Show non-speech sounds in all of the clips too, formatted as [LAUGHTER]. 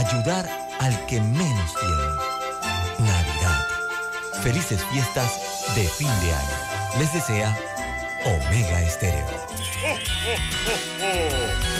ayudar al que menos tiene. Navidad. Felices fiestas de fin de año. Les desea Omega Estéreo. [LAUGHS]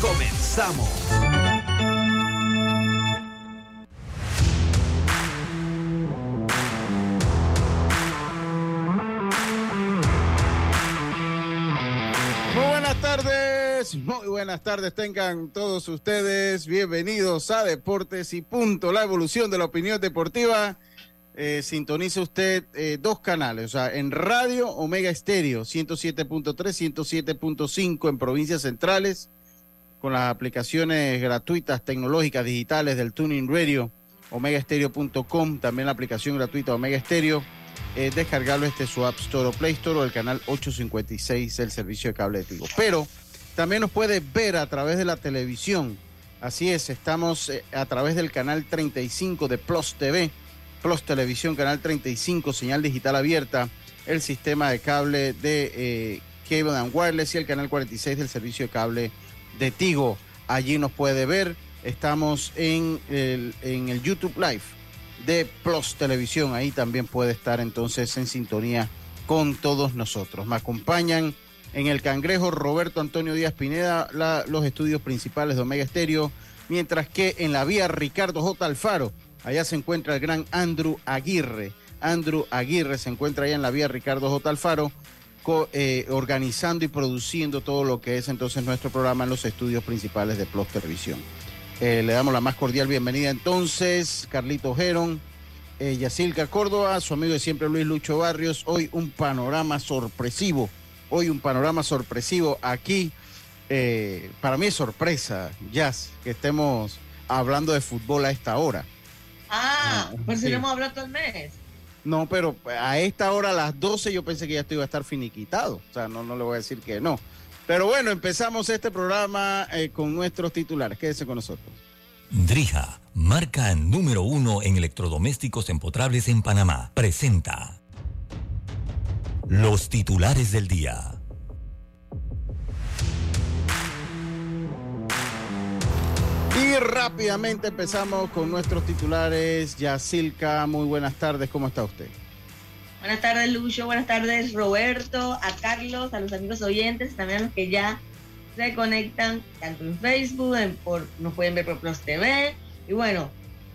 Comenzamos. Muy buenas tardes, muy buenas tardes tengan todos ustedes. Bienvenidos a Deportes y Punto, la evolución de la opinión deportiva. Eh, sintoniza usted eh, dos canales, o sea, en radio Omega Estéreo 107.3, 107.5 en provincias centrales, con las aplicaciones gratuitas tecnológicas digitales del Tuning Radio, omegaestereo.com, también la aplicación gratuita Omega Estéreo eh, descargarlo este su App Store o Play Store o el canal 856 del servicio de cable de Tigo. Pero también nos puede ver a través de la televisión. Así es, estamos eh, a través del canal 35 de Plus TV, Plus Televisión, canal 35, señal digital abierta, el sistema de cable de eh, Cable and Wireless y el canal 46 del servicio de cable de Tigo. Allí nos puede ver. Estamos en el, en el YouTube Live de Plus Televisión. Ahí también puede estar entonces en sintonía con todos nosotros. Me acompañan en el Cangrejo Roberto Antonio Díaz Pineda, los estudios principales de Omega Estéreo, mientras que en la vía Ricardo J. Alfaro, allá se encuentra el gran Andrew Aguirre. Andrew Aguirre se encuentra allá en la vía Ricardo J. Alfaro, co- eh, organizando y produciendo todo lo que es entonces nuestro programa en los estudios principales de Plus Televisión. Eh, le damos la más cordial bienvenida entonces, Carlito Geron, eh, Yacilca Córdoba, su amigo de siempre Luis Lucho Barrios. Hoy un panorama sorpresivo, hoy un panorama sorpresivo aquí. eh, para mí es sorpresa, Jazz, que estemos hablando de fútbol a esta hora. Ah, Ah, pues si sí. no hemos hablado todo el mes. No, pero a esta hora, a las 12, yo pensé que ya esto iba a estar finiquitado. O sea, no, no le voy a decir que no. Pero bueno, empezamos este programa eh, con nuestros titulares. Quédese con nosotros. Drija, marca número uno en electrodomésticos empotrables en Panamá, presenta los titulares del día. Y rápidamente empezamos con nuestros titulares. Yacilca, muy buenas tardes. ¿Cómo está usted? Buenas tardes, Lucho. Buenas tardes, Roberto, a Carlos, a los amigos oyentes, también a los que ya se conectan tanto en Facebook, por, nos pueden ver por Plus TV. Y bueno,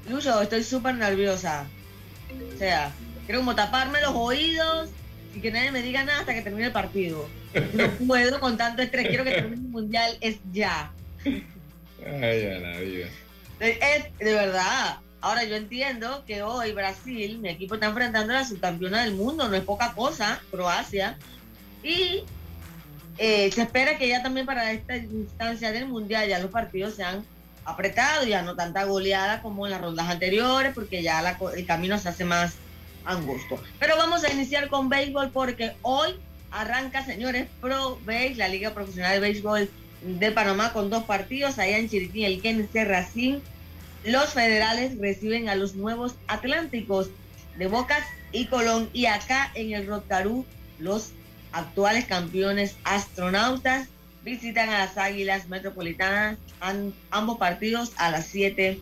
Lucho, estoy súper nerviosa. O sea, quiero como taparme los oídos y que nadie me diga nada hasta que termine el partido. No puedo con tanto estrés. Quiero que termine el mundial. Es ya. Ay, a la vida. Es de verdad. Ahora yo entiendo que hoy Brasil, mi equipo está enfrentando a la subcampeona del mundo, no es poca cosa, Croacia. Y eh, se espera que ya también para esta instancia del mundial ya los partidos sean apretados, ya no tanta goleada como en las rondas anteriores, porque ya la el camino se hace más angosto. Pero vamos a iniciar con béisbol porque hoy arranca, señores, Pro Base, la Liga Profesional de Béisbol de Panamá con dos partidos, allá en Chiriquí, el Kennedy Racing. Los federales reciben a los nuevos Atlánticos de Bocas y Colón y acá en el Rotarú los actuales campeones astronautas visitan a las Águilas Metropolitanas, an- ambos partidos a las 7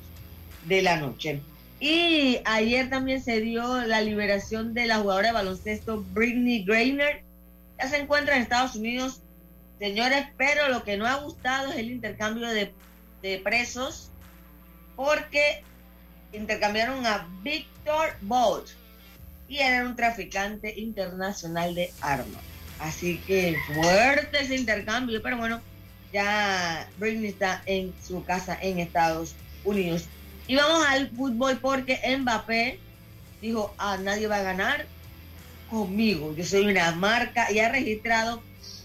de la noche. Y ayer también se dio la liberación de la jugadora de baloncesto Britney Greiner. Ya se encuentra en Estados Unidos, señores, pero lo que no ha gustado es el intercambio de, presos porque intercambiaron a Victor Bolt y era un traficante internacional de armas. Así que fuerte ese intercambio, pero bueno, ya Britney está en su casa en Estados Unidos. Y vamos al fútbol porque Mbappé dijo, ah, nadie va a ganar conmigo. Yo soy una marca y ha registrado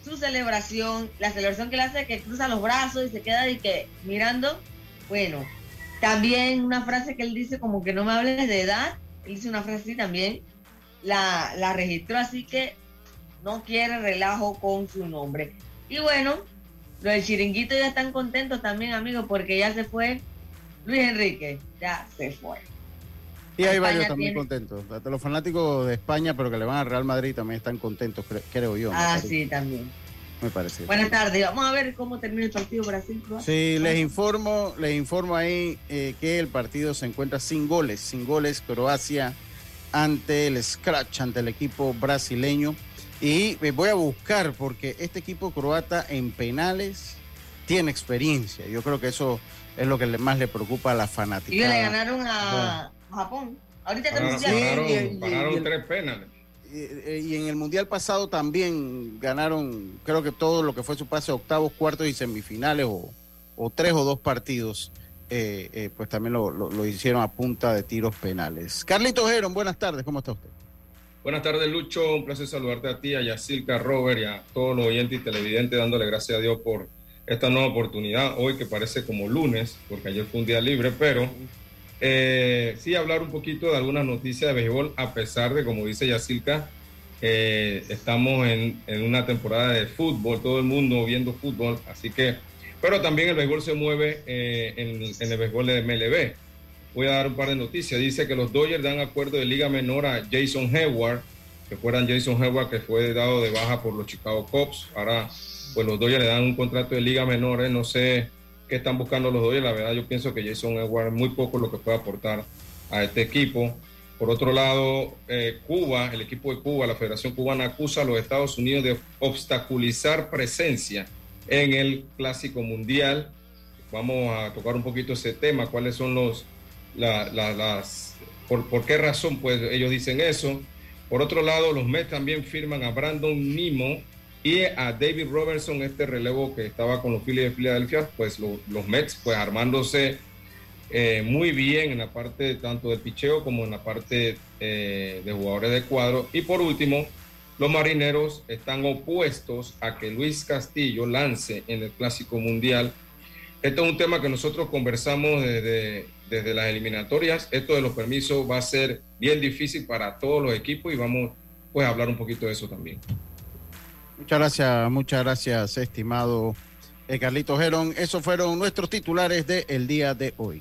su celebración, la celebración que le hace que cruza los brazos y se queda y que mirando, bueno, también una frase que él dice como que no me hables de edad, él dice una frase así también, la, la registró, así que no quiere relajo con su nombre. Y bueno, los del chiringuito ya están contentos también, amigos, porque ya se fue Luis Enrique, ya se fue. Y hay varios también contentos. Los fanáticos de España, pero que le van al Real Madrid también están contentos, creo yo. Ah, sí, también. Me parece. Buenas tardes. Vamos a ver cómo termina el partido Brasil. Sí, les informo, les informo ahí eh, que el partido se encuentra sin goles, sin goles Croacia ante el scratch, ante el equipo brasileño. Y me voy a buscar porque este equipo croata en penales tiene experiencia. Yo creo que eso es lo que más le preocupa a la fanática. Y le ganaron a Japón. Ahorita ganaron, ganaron, ganaron tres penales. Y, en el mundial pasado también ganaron, creo que todo lo que fue su pase octavos, cuartos y semifinales, o, tres o dos partidos, eh, eh, pues también lo, lo, hicieron a punta de tiros penales. Carlitos Geron, buenas tardes, ¿cómo está usted? Buenas tardes, Lucho. Un placer saludarte a ti, a Yacilca, Robert y a todos los oyentes y televidentes, dándole gracias a Dios por esta nueva oportunidad. Hoy que parece como lunes, porque ayer fue un día libre, pero eh, sí hablar un poquito de algunas noticias de béisbol, a pesar de, como dice Yacilca, estamos en, una temporada de fútbol, todo el mundo viendo fútbol, así que, pero también el béisbol se mueve eh, en, en, el béisbol de MLB voy a dar un par de noticias. Dice que los Dodgers dan acuerdo de liga menor a Jason Hayward, que fueran Jason Hayward que fue dado de baja por los Chicago Cubs. Ahora, pues los Dodgers le dan un contrato de liga menor. ¿eh? No sé qué están buscando los Dodgers. La verdad, yo pienso que Jason es muy poco lo que puede aportar a este equipo. Por otro lado, eh, Cuba, el equipo de Cuba, la Federación Cubana acusa a los Estados Unidos de obstaculizar presencia en el Clásico Mundial. Vamos a tocar un poquito ese tema, cuáles son los las, por, qué razón pues ellos dicen eso. Por otro lado, los Mets también firman a Brandon Nimo y a David Robertson, este relevo que estaba con los Phillies de Filadelfia, pues los Mets pues armándose eh, muy bien en la parte tanto del picheo como en la parte eh, de jugadores de cuadro. Y por último, los marineros están opuestos a que Luis Castillo lance en el Clásico Mundial. Esto es un tema que nosotros conversamos desde desde las eliminatorias. Esto de los permisos va a ser bien difícil para todos los equipos y vamos pues, a hablar un poquito de eso también. Muchas gracias, muchas gracias, estimado eh, Carlito Gerón. Esos fueron nuestros titulares del día de hoy.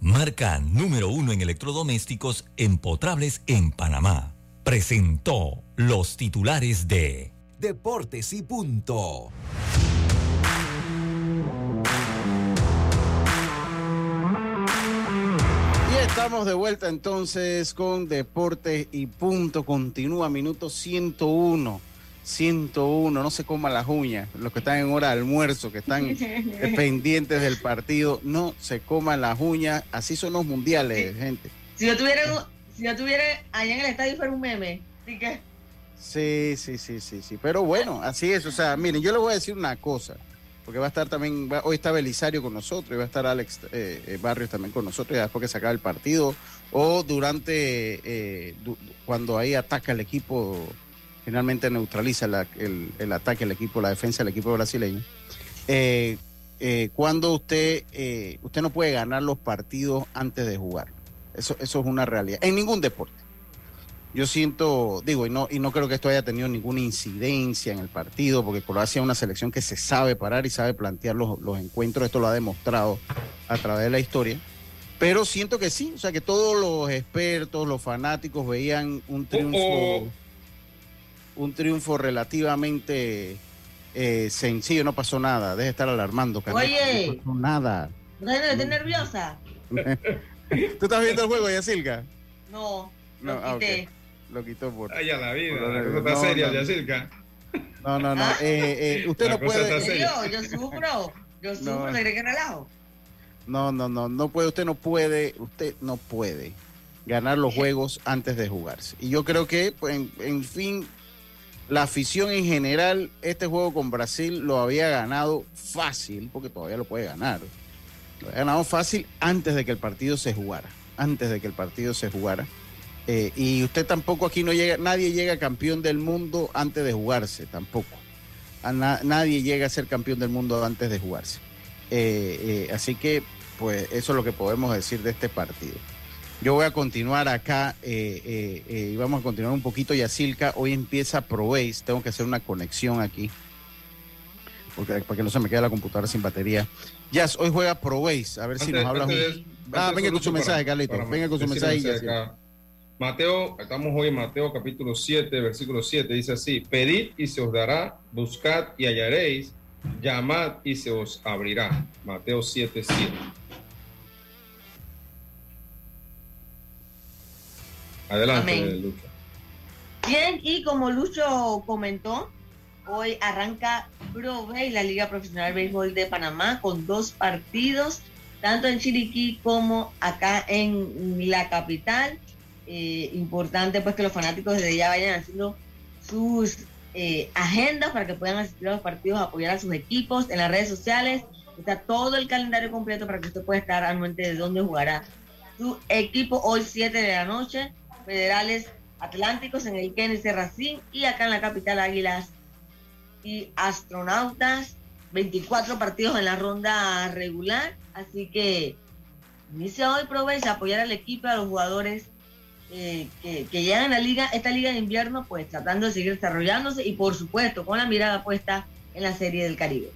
marca número uno en electrodomésticos empotrables en Panamá. Presentó los titulares de Deportes y Punto. Y estamos de vuelta entonces con Deportes y Punto. Continúa minuto 101. 101, no se coman las uñas, los que están en hora de almuerzo, que están [LAUGHS] pendientes del partido, no se coman las uñas, así son los mundiales, gente. Si yo tuviera, si yo tuviera allá en el estadio fuera un meme, así que... Sí, sí, sí, sí, sí, pero bueno, así es, o sea, miren, yo le voy a decir una cosa, porque va a estar también, hoy está Belisario con nosotros, y va a estar Alex eh, eh, Barrios también con nosotros, ya después que se el partido, o durante, eh, cuando ahí ataca el equipo finalmente neutraliza el, ataque al equipo, la defensa del equipo brasileño. Eh, eh, cuando usted, eh, usted no puede ganar los partidos antes de jugar. Eso, eso es una realidad. En ningún deporte. Yo siento, digo, y no, y no creo que esto haya tenido ninguna incidencia en el partido, porque Croacia es una selección que se sabe parar y sabe plantear los, encuentros. Esto lo ha demostrado a través de la historia. Pero siento que sí, o sea que todos los expertos, los fanáticos veían un triunfo un triunfo relativamente eh, sencillo, no pasó nada. Deje de estar alarmando, Oye, no pasó nada. ¿No estás nerviosa? [LAUGHS] ¿Tú estás viendo el juego, Yacilca? No, lo no, ah, quité. Lo quitó por. Ay, a la vida, la cosa está no, No, no, no. Eh, eh, usted no puede. Yo, yo sufro. Yo sufro, ¿se cree que relajo? No, no, no, no puede, usted no puede, usted no puede ganar los juegos antes de jugarse. Y yo creo que, pues, en, en fin, la afición en general, este juego con Brasil lo había ganado fácil, porque todavía lo puede ganar. Lo había ganado fácil antes de que el partido se jugara. Antes de que el partido se jugara. Eh, y usted tampoco aquí no llega, nadie llega campeón del mundo antes de jugarse, tampoco. Nadie llega a ser campeón del mundo antes de jugarse. Eh, eh, así que, pues, eso es lo que podemos decir de este partido. Yo voy a continuar acá eh, eh, eh, y vamos a continuar un poquito. Yacilca, hoy empieza ProBase. Tengo que hacer una conexión aquí. Porque, para que no se me quede la computadora sin batería. Jazz, hoy juega ProBase. A ver si Antes- nos hablas. antes un- Ah, venga con su mensaje, Carlito. Venga con su mensaje. acá. Mateo, estamos hoy en Mateo capítulo 7, versículo 7, dice así, pedid y se os dará, buscad y hallaréis, llamad y se os abrirá. Mateo 7, 7. Adelante, Amén. Lucho. Bien, y como Lucho comentó, hoy arranca Pro Bay, la Liga Profesional de Béisbol de Panamá, con dos partidos, tanto en Chiriquí como acá en la capital. Eh, importante pues que los fanáticos desde ya vayan haciendo sus eh, agendas para que puedan asistir a los partidos, apoyar a sus equipos en las redes sociales. Está todo el calendario completo para que usted pueda estar anuente de dónde jugará su equipo hoy 7 de la noche. Federales Atlánticos en el Kennedy Racing y acá en la capital Águilas y Astronautas. 24 partidos en la ronda regular, así que inicia hoy Provecha apoyar al equipo, a los jugadores eh, que, que llegan a la liga, esta liga de invierno, pues tratando de seguir desarrollándose y por supuesto con la mirada puesta en la Serie del Caribe.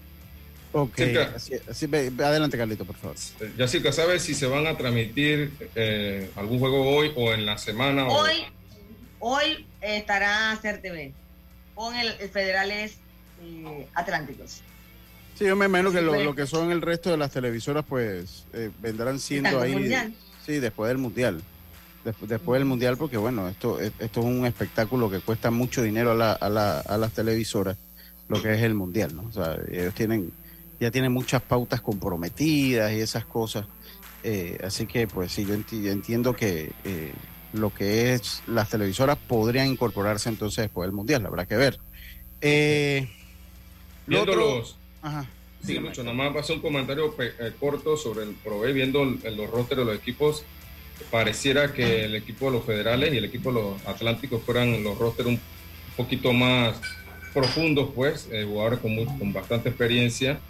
Ok, así, así, adelante, Carlito, por favor. Eh, Jessica, ¿sabes si se van a transmitir eh, algún juego hoy o en la semana? o- Hoy, hoy estará CERTV con el, el Federales eh, Atlánticos. Sí, yo me imagino que lo, pues. lo que son el resto de las televisoras, pues, eh, vendrán siendo ahí. Mundial. Sí, después del mundial. Despu- después del mundial, porque bueno, esto, esto es un espectáculo que cuesta mucho dinero a, la- a, la- a las televisoras, lo que es el mundial, ¿no? O sea, ellos tienen, ya tienen muchas pautas comprometidas y esas cosas. Eh, así que, pues sí, yo, enti- yo entiendo que eh, lo que es las televisoras podrían incorporarse entonces después del mundial, habrá que ver. Eh, lo Viendo otro- los, Ajá. Sí. Lucho, nada más pasó un comentario eh, corto sobre el Provey, viendo el- el- los rosters de los equipos, pareciera que el equipo de los federales y el equipo de los atlánticos fueran los rosters un poquito más profundos, pues, eh, jugadores con, mu- con bastante experiencia.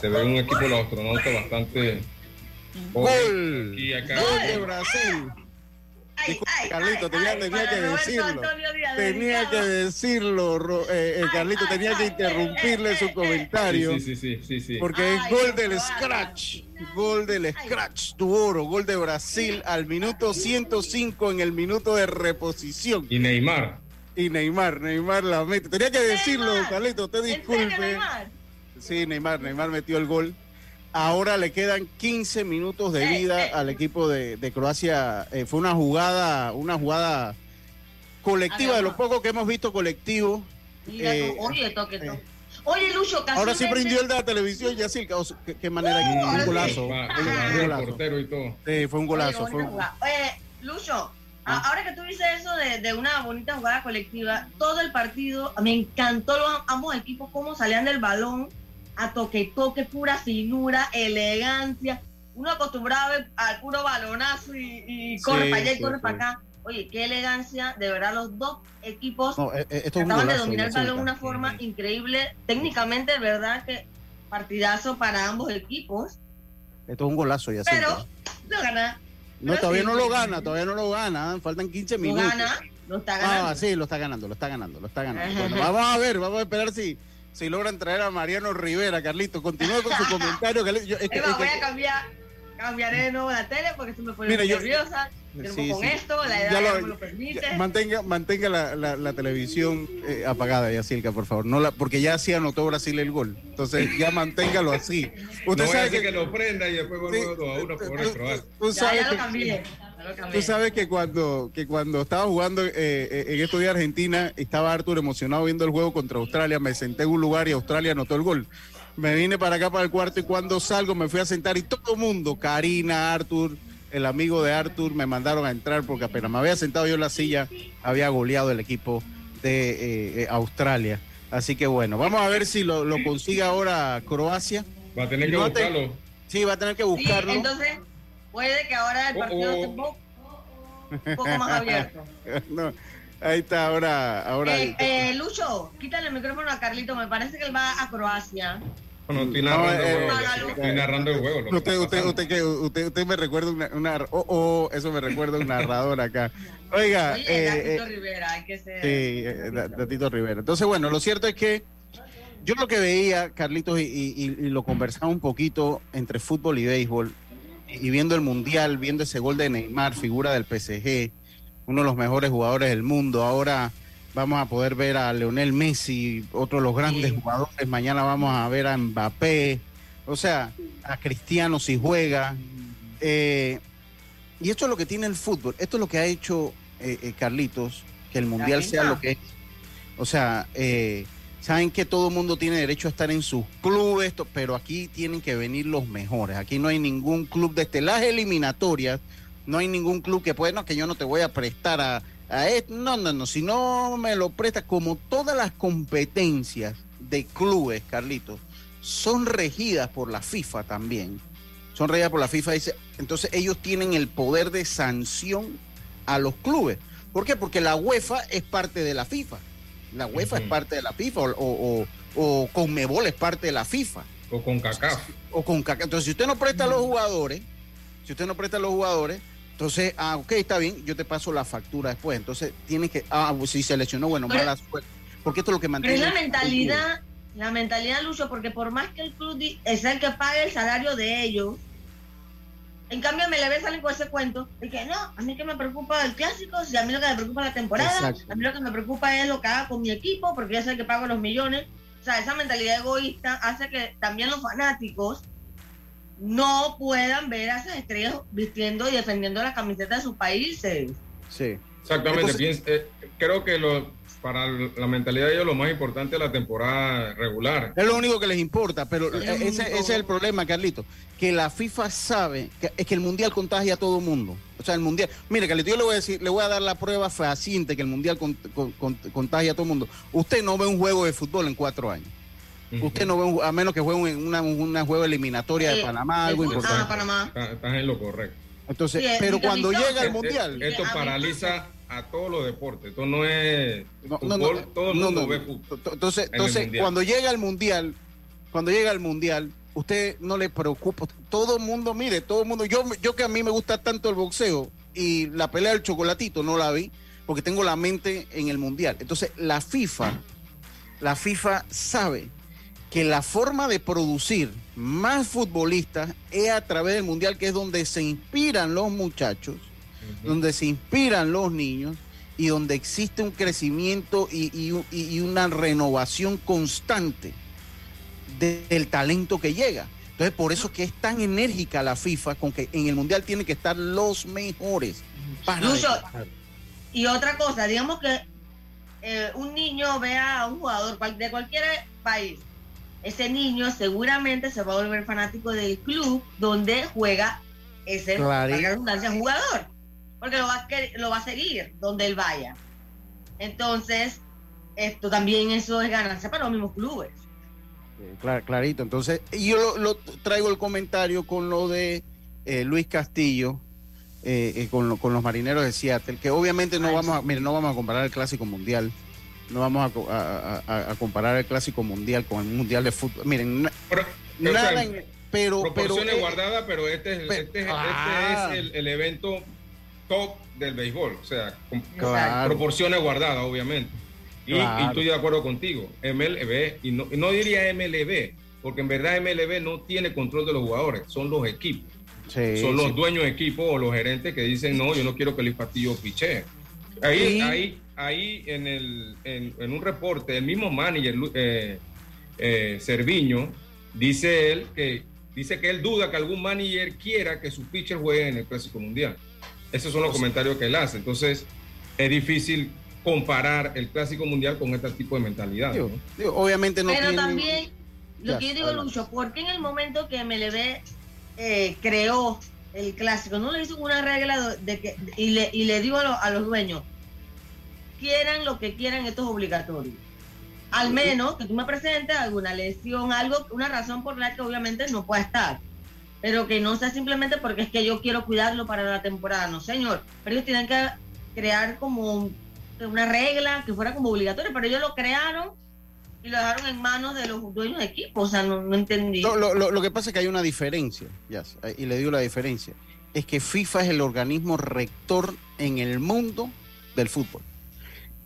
Se ve un equipo de los astronautas bastante... ¡Gol! Aquí, acá. ¡Gol de Brasil! Ay, Disculpe, ay, Carlito, ay, tenía- que decirlo. Antonio Díaz Tenía que decirlo, eh, eh, Carlito, tenía que interrumpirle eh, su eh, eh. comentario. Sí, sí, sí, sí, sí, sí. Porque es gol del Scratch, gol del Scratch, tu oro, gol de Brasil al minuto 105 en el minuto de reposición. Y Neymar. Y Neymar, Neymar la mete. Tenía que decirlo. Carlito, usted ¿En serio, disculpe. Neymar? Sí, Neymar, Neymar metió el gol. Ahora le quedan 15 minutos de vida eh. al equipo de, de Croacia. Eh, fue una jugada, una jugada colectiva, de lo poco que hemos visto colectivo. Mira, Eh, oye, toque, eh. toque. Oye, Lucho, Ahora sí prendió el de la televisión, o sea, ¿Qué, qué manera? No, un ahora sí. golazo. Va- un- un el golazo. portero y todo. Sí, fue un golazo. Oye, fue un-. Oye, Lucho, Ah. ahora que tú dices eso de, de una bonita jugada colectiva, todo el partido, me encantó los ambos equipos cómo salían del balón a toque y toque, pura finura, elegancia. Uno acostumbrado al puro balonazo y, y corre Sí, para allá y sí, corre sí. para acá. Oye, qué elegancia, de verdad, los dos equipos No, esto un trataban de dominar el balón de una forma increíble. Técnicamente, de verdad que partidazo para ambos equipos, Esto es un golazo, Yacirca. pero lo gana. No, pero todavía no lo gana, todavía no lo gana. Faltan 15 Lo minutos. gana, lo está ganando. Ah, sí, lo está ganando, lo está ganando, lo está ganando. Bueno, vamos a ver, vamos a esperar si, si logran traer a Mariano Rivera, Carlito. Continúe con su [LAUGHS] comentario. Carlito. Yo- es que- Es es que- voy a cambiar, cambiaré de nuevo la tele porque se me pone nerviosa. Sí, con sí. esto, la edad Ya ya lo- no me lo permite. ya, mantenga mantenga la, la, la televisión eh, apagada, Yacirca, por favor. No la, porque ya sí anotó Brasil el gol. Entonces, ya [LAUGHS] manténgalo así. Usted No sabe que, que lo prenda y después sí, a uno tú- por Croacia. tú ya, sabes ya lo que- cambié. Ya lo cambié. Tú sabes que cuando, que cuando estaba jugando eh, eh, en estos días Argentina, estaba Arthur emocionado viendo el juego contra Australia, me senté en un lugar y Australia anotó el gol. me vine para acá para el cuarto y cuando salgo me fui a sentar y todo el mundo, Karina, Arthur, el amigo de Arthur, me mandaron a entrar porque apenas me había sentado yo en la silla, había goleado el equipo de eh, eh, Australia. Así que bueno, vamos a ver si lo, lo consigue ahora Croacia. Va a tener que buscarlo. Sí, va a tener que buscarlo. entonces, puede que ahora el oh, partido esté oh. un poco más abierto. [LAUGHS] no. Ahí está, ahora. ahora eh, eh, Lucho, quítale el micrófono a Carlito. Me parece que él va a Croacia. Bueno, estoy narrando, no, eh, estoy narrando el juego. Usted, usted, usted, usted, usted, me recuerda una, una oh, oh, eso me recuerda un narrador acá. Oiga, Oye, eh, eh Rivera, hay que ser. Sí, Datito Rivera. Entonces, bueno, lo cierto es que yo lo que veía, Carlitos, y, y, y, lo conversaba un poquito entre fútbol y béisbol, y viendo el mundial, viendo ese gol de Neymar, figura del PSG uno de los mejores jugadores del mundo. Ahora vamos a poder ver a Leonel Messi, otro de los grandes jugadores. Mañana vamos a ver a Mbappé, o sea, a Cristiano si juega. Eh, y esto es lo que tiene el fútbol. Esto es lo que ha hecho eh, eh, Carlitos, que el mundial sea lo que es. O sea, saben que todo el mundo tiene derecho a estar en sus clubes, pero aquí tienen que venir los mejores. Aquí no hay ningún club desde las eliminatorias no hay ningún club que pueda, no, que yo no te voy a prestar a, a. No, no, no, si no me lo prestas, como todas las competencias de clubes, Carlitos, son regidas por la FIFA también. Son regidas por la FIFA, dice, entonces ellos tienen el poder de sanción a los clubes. ¿Por qué? Porque la UEFA es parte de la FIFA. La UEFA es parte de la FIFA o, o, o, Conmebol es parte de la FIFA. O con CACAF. O con CACAF. Entonces, si usted no presta a los jugadores, si usted no presta a los jugadores, entonces, ah, ok, está bien, yo te paso la factura después. Entonces, tiene que, ah, pues si se lesionó, bueno, mala suerte. Porque esto es lo que mantiene. Pero es la mentalidad, la mentalidad, Lucho, porque por más que el club es el que pague el salario de ellos, en cambio, me le ve salen con ese cuento de que no, a mí que me preocupa el clásico, si a mí lo que me preocupa es la temporada, a mí lo que me preocupa es lo que haga con mi equipo, porque ya sé que pago los millones. O sea, esa mentalidad egoísta hace que también los fanáticos no puedan ver a esas estrellas vistiendo y defendiendo la camiseta de sus países. Sí. Exactamente. Eh, creo que lo, para la mentalidad de ellos lo más importante es la temporada regular. Es lo único que les importa, pero ese, es el problema, Carlito, que la FIFA sabe que es que el mundial contagia a todo el mundo. O sea, el mundial. Mire, Carlito, yo le voy a decir, le voy a dar la prueba fehaciente que el mundial contagia a todo el mundo. Usted no ve un juego de fútbol en cuatro años. Usted no ve, a menos que juegue una, una juego eliminatoria de Panamá, algo importante. Ah, Panamá. Estás en lo correcto. Entonces, pero cuando llega el mundial. Esto paraliza a todos los deportes. Esto no es fútbol, todo el mundo ve fútbol. Entonces, entonces cuando llega el mundial, cuando llega el mundial, usted no le preocupa. Todo el mundo, mire, todo el mundo. Yo, yo que a mí me gusta tanto el boxeo y la pelea del chocolatito no la vi porque tengo la mente en el mundial. Entonces, la FIFA, la FIFA sabe que la forma de producir más futbolistas es a través del mundial, que es donde se inspiran los muchachos, donde se inspiran los niños y donde existe un crecimiento y, una renovación constante del talento que llega. Entonces, por eso que es tan enérgica la FIFA con que en el mundial tienen que estar los mejores. y otra cosa, digamos que eh, un niño vea a un jugador de cualquier país ese niño seguramente se va a volver fanático del club donde juega ese jugador, porque lo va, a, lo va a seguir donde él vaya. Entonces, esto también eso es ganancia para los mismos clubes. clarito, entonces yo lo, traigo el comentario con lo de eh, Luis Castillo, eh, eh, con, con, los marineros de Seattle, que obviamente no vamos a, no vamos a comparar el clásico mundial no vamos a, comparar el clásico mundial con el mundial de fútbol. Miren, pero, nada, pero, proporciones pero, guardadas, pero este es, este, este ah. es el, evento top del béisbol, o sea, proporciones guardadas, obviamente. Y, estoy de acuerdo contigo, MLB, y no, no diría MLB, porque en verdad MLB no tiene control de los jugadores, son los equipos. son los dueños de equipo o los gerentes que dicen, no, yo no quiero que Luis Castillo piche. Ahí, ahí, ahí en, el, en, un reporte, el mismo manager, eh, eh, Cerviño, dice él que dice que él duda que algún manager quiera que su pitcher juegue en el Clásico Mundial. Esos son los comentarios que él hace. Entonces, es difícil comparar el Clásico Mundial con este tipo de mentalidad. obviamente no Pero también, Lo que yo digo, Lucho, ¿por qué en el momento que MLB eh, creó el clásico, no le hizo una regla de que y le, y le digo a, a los dueños, quieran lo que quieran, esto es obligatorio? Al menos que tú me presentes alguna lesión, algo, una razón por la que obviamente no pueda estar. Pero que no sea simplemente porque es que yo quiero cuidarlo para la temporada. No, señor. Pero ellos tienen que crear como una regla que fuera como obligatoria. Pero ellos lo crearon y lo dejaron en manos de los dueños de equipo. O sea, no, entendí. lo, que pasa es que hay una diferencia, y le digo la diferencia. Es que FIFA es el organismo rector en el mundo del fútbol.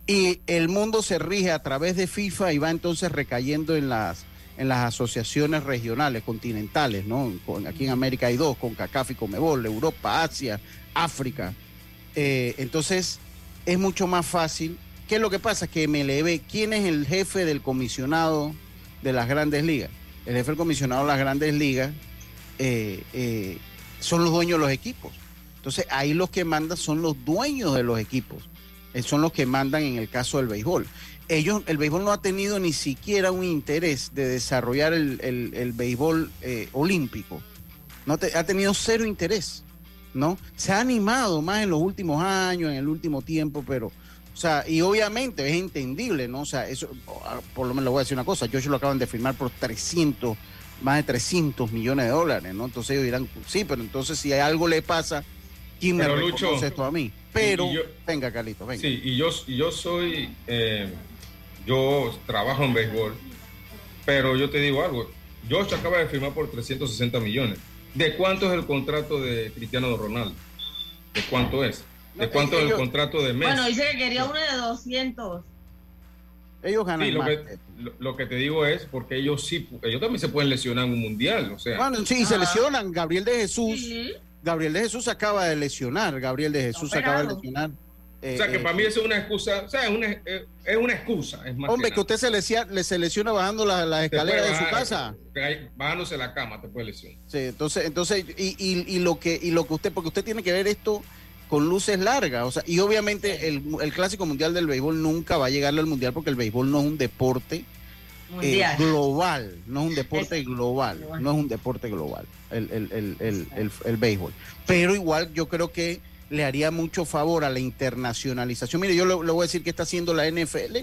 Y el mundo se rige a través de FIFA y va entonces recayendo en las, en las asociaciones regionales, continentales, ¿no? aquí en América hay dos, con CACAF y Comebol, Europa, Asia, África. Eh, entonces, es mucho más fácil. ¿Qué es lo que pasa? Que MLB, ¿quién es el jefe del comisionado de las grandes ligas? El jefe del comisionado de las grandes ligas eh, eh, son los dueños de los equipos. Entonces, ahí los que mandan son los dueños de los equipos. Eh, son los que mandan en el caso del béisbol. Ellos, el béisbol no ha tenido ni siquiera un interés de desarrollar el, béisbol olímpico. No ha tenido cero interés, ¿no? Se ha animado más en los últimos años, en el último tiempo, pero, o sea, y obviamente es entendible, ¿no? O sea, eso, por lo menos le voy a decir una cosa, yo lo acaban de firmar por 300, más de 300 millones de dólares, ¿no? Entonces ellos dirán, sí, pero entonces si algo le pasa, ¿quién me reconoce esto a mí? Pero, venga, Carlito, venga. Sí, y yo, yo soy, eh, yo trabajo en béisbol, pero yo te digo algo, Josh acaba de firmar por 360 millones. ¿De cuánto es el contrato de Cristiano Ronaldo? ¿De cuánto es? ¿De cuánto es el contrato de Messi? Bueno, dice que quería uno de 200. Ellos ganan sí, lo, Que, lo, que te digo es porque ellos sí, ellos también se pueden lesionar en un mundial, o sea. Bueno, sí, se lesionan. Gabriel de Jesús. Sí Gabriel de Jesús acaba de lesionar, Gabriel de Jesús acaba de lesionar. o sea, que eh, para mí es una excusa, o sea, es una, eh, es una excusa. Es más hombre, que, usted se, lesiona, le se lesiona bajando las la escaleras de su casa. Bajándose la cama te puede lesionar. Sí, entonces, entonces y, y, y, lo que, y lo que usted, porque usted tiene que ver esto con luces largas, o sea, y obviamente el, el Clásico Mundial del Béisbol nunca va a llegarle al Mundial porque el béisbol no es un deporte eh, global, no es un deporte global, no es un deporte global el, el, el, el, béisbol. Pero igual yo creo que le haría mucho favor a la internacionalización. Mire, yo le, voy a decir que está haciendo la NFL,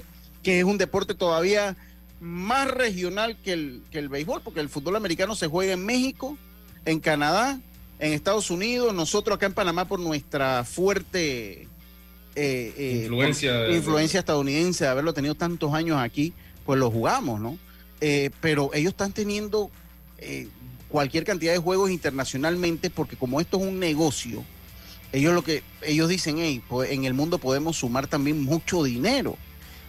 que es un deporte todavía más regional que el, que el béisbol, porque el fútbol americano se juega en México, en Canadá, en Estados Unidos, nosotros acá en Panamá por nuestra fuerte eh, eh, influencia, influencia estadounidense, de haberlo tenido tantos años aquí pues lo jugamos, ¿no? Eh, pero ellos están teniendo eh, cualquier cantidad de juegos internacionalmente porque como esto es un negocio, ellos lo que ellos dicen, hey, pues en el mundo podemos sumar también mucho dinero.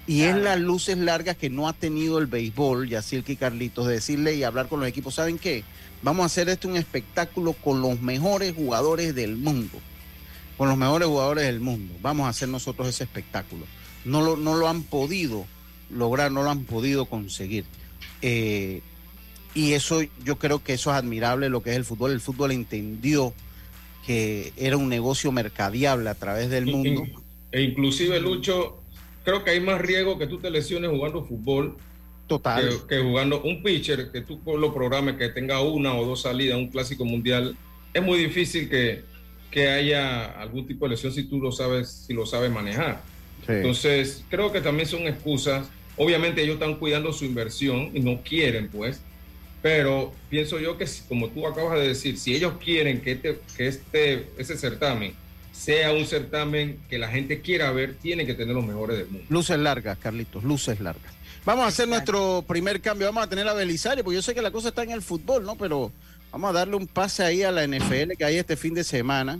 Y es las luces largas que no ha tenido el béisbol, y así el que Carlitos, de decirle y hablar con los equipos, ¿saben qué? Vamos a hacer esto un espectáculo con los mejores jugadores del mundo. Con los mejores jugadores del mundo. Vamos a hacer nosotros ese espectáculo. No lo, no lo han podido lograr, no lo han podido conseguir. Eh, y eso, yo creo que eso es admirable lo que es el fútbol. El fútbol entendió que era un negocio mercadiable a través del mundo. E inclusive, Lucho, creo que hay más riesgo que tú te lesiones jugando fútbol. Total. Que, jugando un pitcher, que tú lo programes, que tenga una o dos salidas, un clásico mundial. Es muy difícil que, que haya algún tipo de lesión si tú lo sabes, si lo sabes manejar. Entonces, creo que también son excusas Obviamente ellos están cuidando su inversión y no quieren, pues, pero pienso yo que, como tú acabas de decir, si ellos quieren que este, que este ese certamen sea un certamen que la gente quiera ver, tienen que tener los mejores del mundo. Luces largas, Carlitos, luces largas. Vamos a hacer nuestro primer cambio, vamos a tener a Belisario, porque yo sé que la cosa está en el fútbol, ¿no? Pero vamos a darle un pase ahí a la NFL que hay este fin de semana.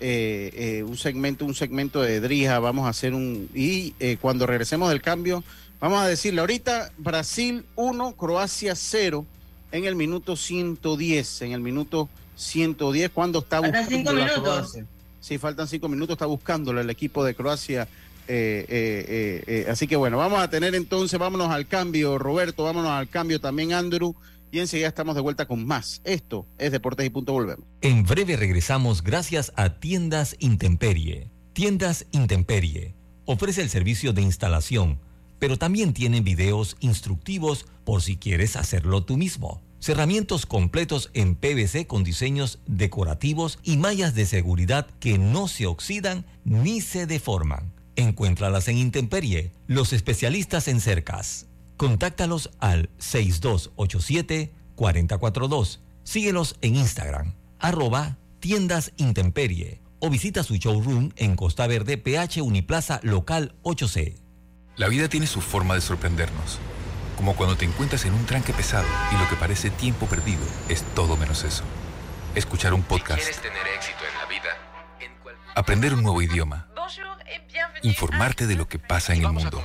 Eh, eh, un segmento, un segmento de Drija, vamos a hacer un... Y eh, cuando regresemos del cambio, Vamos a decirle ahorita Brasil 1, Croacia 0 en el minuto 110, en el minuto 110 cuando está buscando cinco minutos. Sí, faltan cinco minutos, está buscándolo el equipo de Croacia. Eh, eh, eh, así que bueno, vamos a tener entonces, vámonos al cambio, Roberto, vámonos al cambio también, Andrew. Y enseguida estamos de vuelta con más. Esto es Deportes y Punto Volvemos. En breve regresamos gracias a Tiendas Intemperie. Tiendas Intemperie ofrece el servicio de instalación pero también tienen videos instructivos por si quieres hacerlo tú mismo. Cerramientos completos en PVC con diseños decorativos y mallas de seguridad que no se oxidan ni se deforman. Encuéntralas en Intemperie, los especialistas en cercas. Contáctalos al 6287-442. Síguelos en Instagram, arroba tiendas Intemperie o visita su showroom en Costa Verde, PH Uniplaza Local 8C. La vida tiene su forma de sorprendernos como cuando te encuentras en un tranque pesado y lo que parece tiempo perdido es todo menos eso. Escuchar un podcast. tener éxito en la vida, aprender un nuevo idioma. Informarte de lo que pasa en el mundo.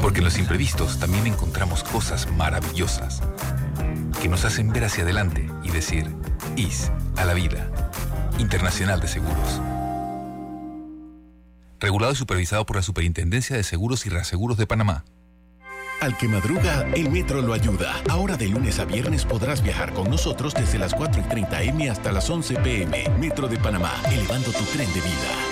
Porque en los imprevistos también encontramos cosas maravillosas que nos hacen ver hacia adelante y decir, IS a la vida. Internacional de Seguros. Regulado y supervisado por la Superintendencia de Seguros y Reaseguros de Panamá. Al que madruga, el metro lo ayuda. Ahora de lunes a viernes podrás viajar con nosotros desde las 4 y 30 M hasta las 11 PM. Metro de Panamá, elevando tu tren de vida.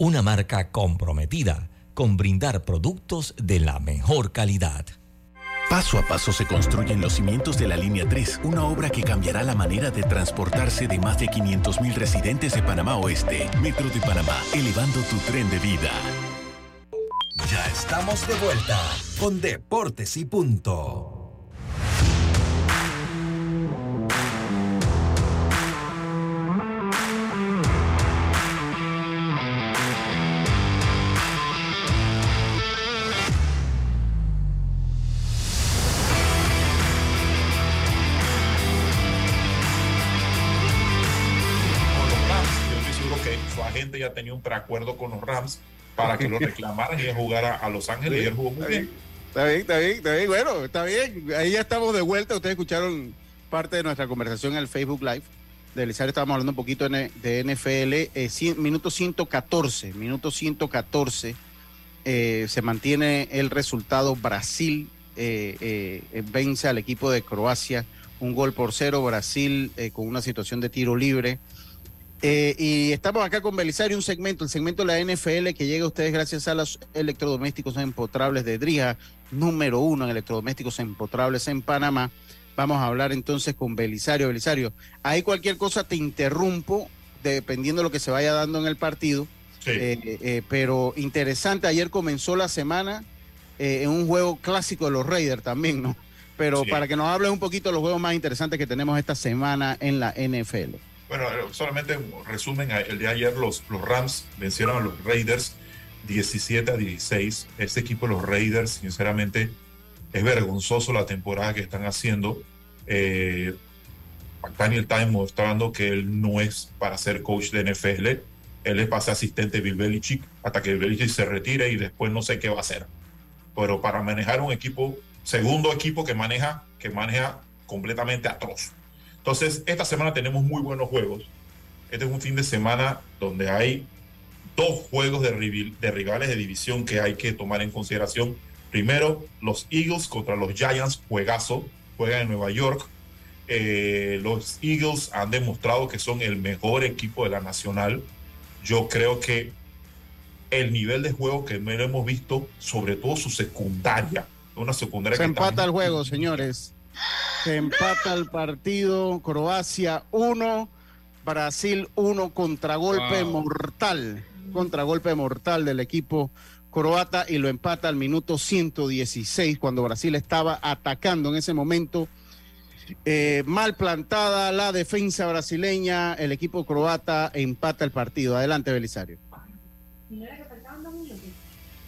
una marca comprometida con brindar productos de la mejor calidad. Paso a paso se construyen los cimientos de la Línea 3, una obra que cambiará la manera de transportarse de más de 500.000 residentes de Panamá Oeste. Metro de Panamá, elevando tu tren de vida. Ya estamos de vuelta con Deportes y Punto. Tenía un preacuerdo con los Rams para que lo reclamaran y jugara a Los Ángeles y él jugó muy bien. Está bien, está bien, está bien. Bueno, está bien. Ahí ya estamos de vuelta. Ustedes escucharon parte de nuestra conversación en el Facebook Live. De Elisario estábamos hablando un poquito de NFL. Eh, minuto 114, minuto 114. Eh, se mantiene el resultado. Brasil eh, vence al equipo de Croacia. Un gol por cero. Brasil con una situación de tiro libre. Eh, y estamos acá con Belisario, un segmento, el segmento de la NFL que llega a ustedes gracias a los electrodomésticos empotrables de Drija, número uno en electrodomésticos empotrables en Panamá. Vamos a hablar entonces con Belisario. Belisario, ahí cualquier cosa te interrumpo, dependiendo de lo que se vaya dando en el partido. Eh, eh, pero interesante, ayer comenzó la semana en un juego clásico de los Raiders también, ¿no? Pero para que nos hables un poquito de los juegos más interesantes que tenemos esta semana en la NFL. Bueno, solamente resumen, el de ayer los, los Rams vencieron a los Raiders 17 a 16. Este equipo de los Raiders, sinceramente, es vergonzoso la temporada que están haciendo. Eh, Daniel está demostrando que él no es para ser coach de NFL. Él es para ser asistente de Bill Belichick hasta que Bill Belichick se retire y después no sé qué va a hacer. Pero para manejar un equipo, segundo equipo que maneja, que maneja completamente atroz. Entonces, esta semana tenemos muy buenos juegos. Este es un fin de semana donde hay dos juegos de, rivales de división que hay que tomar en consideración. Primero, los Eagles contra los Giants, juegazo, juegan en Nueva York. Eh, los Eagles han demostrado que son el mejor equipo de la nacional. Yo creo que el nivel de juego que hemos visto, sobre todo su secundaria, una secundaria Se empata el juego, señores. Se empata el partido, Croacia 1, Brasil 1, contragolpe Wow. mortal. Contragolpe mortal del equipo croata y lo empata al minuto 116 cuando Brasil estaba atacando en ese momento. Eh, mal plantada la defensa brasileña, el equipo croata empata el partido. Adelante, Belisario.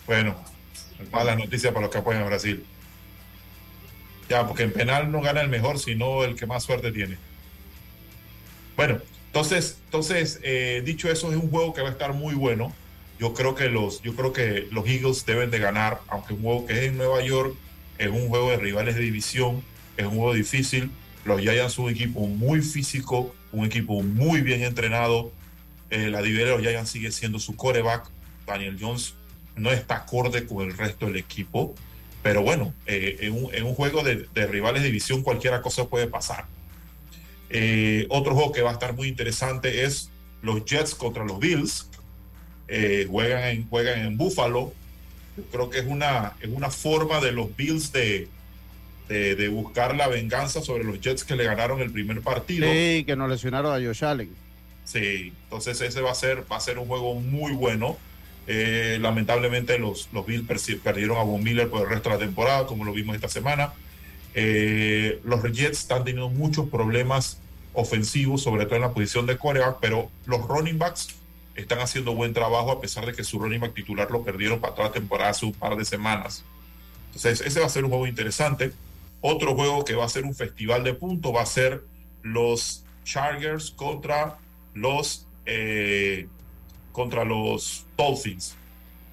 Bueno, malas noticias para los que apoyan a Brasil. Ya, porque en penal no gana el mejor, sino el que más suerte tiene. Bueno, entonces, entonces eh, dicho eso, es un juego que va a estar muy bueno. Yo creo que los, yo creo que los Eagles deben de ganar, aunque un juego que es en Nueva York, es un juego de rivales de división, es un juego difícil. Los Giants son un equipo muy físico, un equipo muy bien entrenado. Eh, la división de los Giants sigue siendo su coreback. Daniel Jones no está acorde con el resto del equipo. Pero bueno, eh, en, un, en, un, juego de, de, rivales de división cualquier cosa puede pasar. Eh, otro juego que va a estar muy interesante es los Jets contra los Bills. Eh, juegan, en, juegan en Buffalo. Yo creo que es una, es una forma de los Bills de, de, de, buscar la venganza sobre los Jets que le ganaron el primer partido. Sí, que nos lesionaron a Josh Allen. Sí, entonces ese va a ser, va a ser un juego muy bueno. Eh, lamentablemente los, los Bills perdieron a Von Miller por el resto de la temporada, como lo vimos esta semana. Eh, los Jets están teniendo muchos problemas ofensivos, sobre todo en la posición de coreback, pero los running backs están haciendo buen trabajo a pesar de que su running back titular lo perdieron para toda la temporada hace un par de semanas. Entonces ese va a ser un juego interesante. Otro juego que va a ser un festival de puntos va a ser los Chargers contra los eh, contra los Dolphins.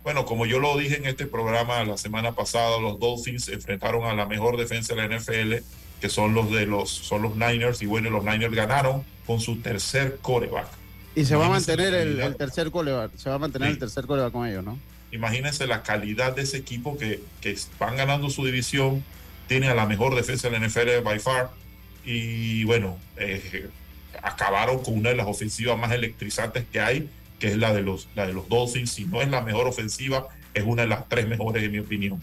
Bueno, como yo lo dije en este programa la semana pasada, los Dolphins enfrentaron a la mejor defensa de la NFL, que son los de los son los Niners y bueno, los Niners ganaron con su tercer coreback. Y se va a mantener el, el, tercer coreback, se va a mantener sí. el tercer coreback con ellos, ¿no? Imagínense la calidad de ese equipo que, que van ganando su división, tiene a la mejor defensa de la NFL by far y bueno, eh, acabaron con una de las ofensivas más electrizantes que hay que es la de los, la de los Dolphins. Si no es la mejor ofensiva, es una de las tres mejores, en mi opinión.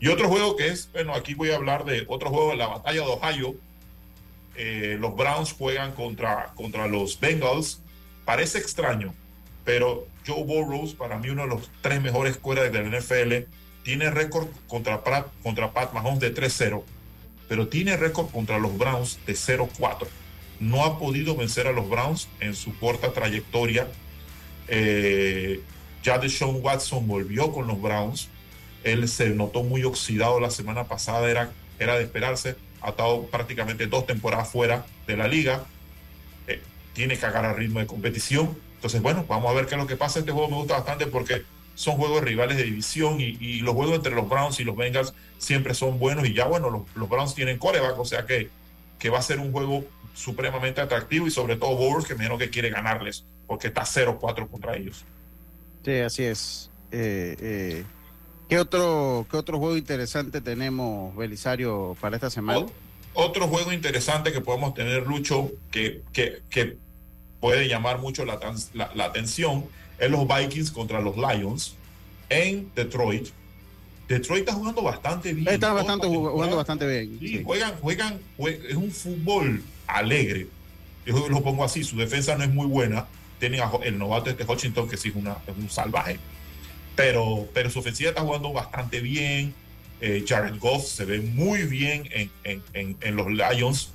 Y otro juego que es, bueno, aquí voy a hablar de otro juego, la batalla de Ohio. Eh, los Browns juegan contra, contra los Bengals. Parece extraño, pero Joe Burrows, para mí uno de los tres mejores escuelas de la NFL, tiene récord contra, contra Pat Mahomes de 3-0, pero tiene récord contra los Browns de 0-4. No ha podido vencer a los Browns en su corta trayectoria eh, ya Deshaun Watson volvió con los Browns. Él se notó muy oxidado la semana pasada, era, era de esperarse. Ha estado prácticamente dos temporadas fuera de la liga. Eh, tiene que agarrar ritmo de competición. Entonces, bueno, vamos a ver qué es lo que pasa. Este juego me gusta bastante porque son juegos rivales de división y, los juegos entre los Browns y los Bengals siempre son buenos. Y ya, bueno, los, los Browns tienen coreback, o sea que, que va a ser un juego supremamente atractivo y sobre todo Bowers que me dijeron que quiere ganarles porque está 0-4 contra ellos. Sí, así es. Eh, eh, ¿qué, otro, ¿Qué otro juego interesante tenemos, Belisario, para esta semana? Otro juego interesante que podemos tener, Lucho, que, que, que puede llamar mucho la, la, la, atención, es los Vikings contra los Lions en Detroit. Detroit está jugando bastante bien. Está bastante, jugando bastante bien. Sí, sí. Juegan, juegan, juegan, es un fútbol alegre. Yo lo pongo así, su defensa no es muy buena, tienen el novato este Washington que sí es, una, es un salvaje. Pero, pero su ofensiva está jugando bastante bien. Eh, Jared Goff se ve muy bien en, en, en, en los Lions.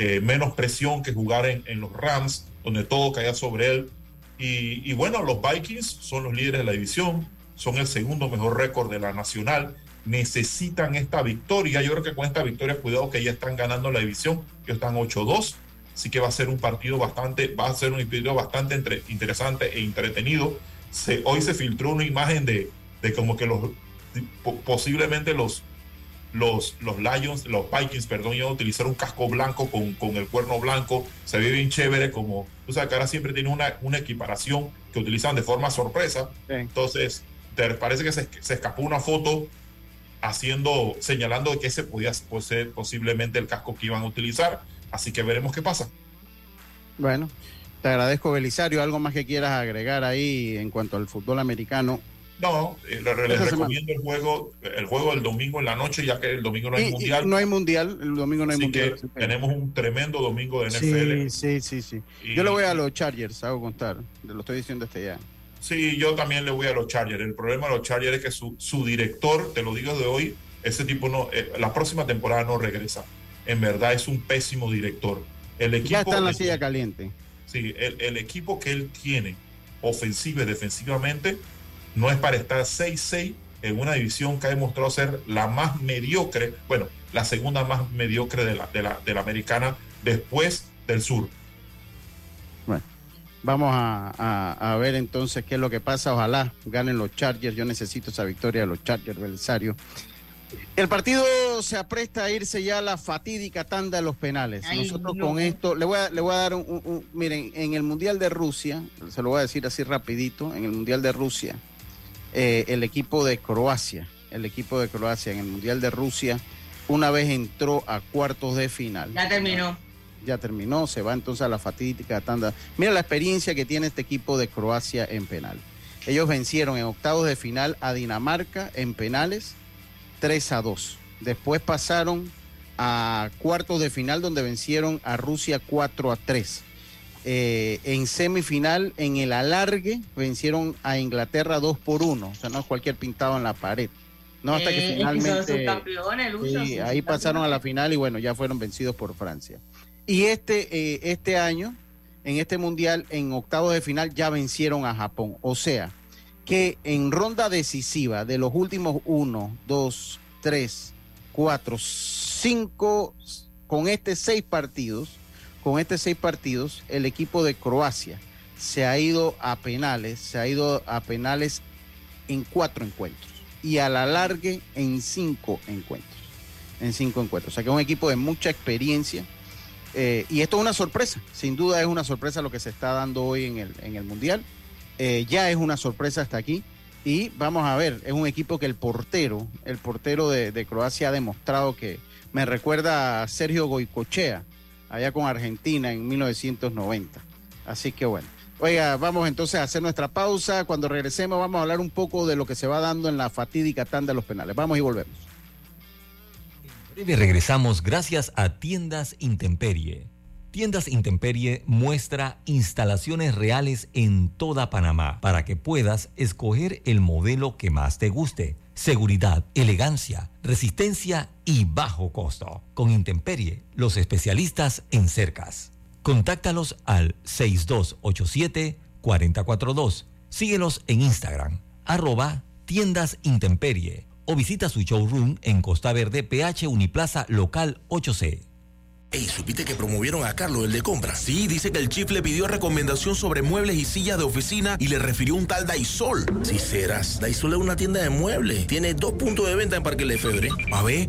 Eh, menos presión que jugar en, los Rams, donde todo caía sobre él. Y, y, bueno, los Vikings son los líderes de la división, son el segundo mejor récord de la nacional. Necesitan esta victoria. Yo creo que con esta victoria, cuidado que ya están ganando la división, que están 8-2 Así que va a ser un partido bastante, va a ser un partido bastante entre, interesante e entretenido. Se, hoy se filtró una imagen de, de como que los posiblemente los, los, los Lions, los Vikings, perdón, iban a utilizar un casco blanco con, con el cuerno blanco. Se ve bien chévere, como tú sabes que ahora siempre tiene una, una equiparación que utilizan de forma sorpresa. Sí. Entonces, parece que se, se escapó una foto haciendo, señalando que ese podía ser posiblemente el casco que iban a utilizar. Así que veremos qué pasa. Bueno, te agradezco, Belisario. ¿Algo más que quieras agregar ahí en cuanto al fútbol americano? No, eh, le, les recomiendo el juego, el juego del domingo en la noche, ya que el domingo no hay mundial. no hay mundial, el domingo no hay mundial. tenemos un tremendo domingo de NFL. Sí, sí, sí. yo le voy a los Chargers, hago contar. Lo estoy diciendo este ya. Sí, yo también le voy a los Chargers. El problema de los Chargers es que su, su director, te lo digo de hoy, ese tipo no, eh, la próxima temporada no regresa. En verdad es un pésimo director. El equipo, ya está en la silla caliente. Sí, el, el equipo que él tiene, ofensiva y defensivamente, no es para estar 6-6 en una división que ha demostrado ser la más mediocre, bueno, la segunda más mediocre de la, de la, de la americana después del sur. Bueno, vamos a, a, ver entonces qué es lo que pasa. Ojalá ganen los Chargers. Yo necesito esa victoria de los Chargers, Belisario. El partido se apresta a irse ya a la fatídica tanda de los penales. Nosotros con esto, le voy a, le voy a dar un, un, miren, en el Mundial de Rusia, se lo voy a decir así rapidito, en el Mundial de Rusia, eh, el equipo de Croacia, el equipo de Croacia en el Mundial de Rusia, una vez entró a cuartos de final. Ya terminó. Ya terminó, se va entonces a la fatídica tanda. Mira la experiencia que tiene este equipo de Croacia en penal. Ellos vencieron en octavos de final a Dinamarca en penales 3 a 2. Después pasaron a cuartos de final donde vencieron a Rusia 4 a 3. Eh, en semifinal, en el alargue, vencieron a Inglaterra 2 por 1. O sea, no es cualquier pintado en la pared. No, hasta que Eh, finalmente. campeones, Lucho, Sí, son ahí pasaron a la final y bueno, ya fueron vencidos por Francia. Y este, eh, este año, en este mundial, en octavos de final, ya vencieron a Japón. O sea, que en ronda decisiva de los últimos uno, dos, tres, cuatro, cinco, con este seis partidos, con este seis partidos, el equipo de Croacia se ha ido a penales, se ha ido a penales en cuatro encuentros y a la largue en cinco encuentros. En cinco encuentros. O sea que es un equipo de mucha experiencia. Eh, y esto es una sorpresa, sin duda es una sorpresa lo que se está dando hoy en el, en el Mundial. Eh, ya es una sorpresa hasta aquí. Y vamos a ver, es un equipo que el portero, el portero de, de Croacia ha demostrado que me recuerda a Sergio Goicochea, allá con Argentina en 1990. Así que bueno. Oiga, vamos entonces a hacer nuestra pausa. Cuando regresemos vamos a hablar un poco de lo que se va dando en la fatídica tanda de los penales. Vamos y volvemos. Regresamos gracias a Tiendas Intemperie. Tiendas Intemperie muestra instalaciones reales en toda Panamá para que puedas escoger el modelo que más te guste. Seguridad, elegancia, resistencia y bajo costo. Con Intemperie, los especialistas en cercas. Contáctalos al 6287-442. Síguelos en Instagram, arroba tiendas Intemperie o visita su showroom en Costa Verde, PH Uniplaza Local 8C. Ey, ¿supiste que promovieron a Carlos, el de compras? Sí, dice que el chief le pidió recomendación sobre muebles y sillas de oficina y le refirió un tal Daisol. Si serás, Daisol es una tienda de muebles. Tiene dos puntos de venta en Parque Lefebvre. A ver,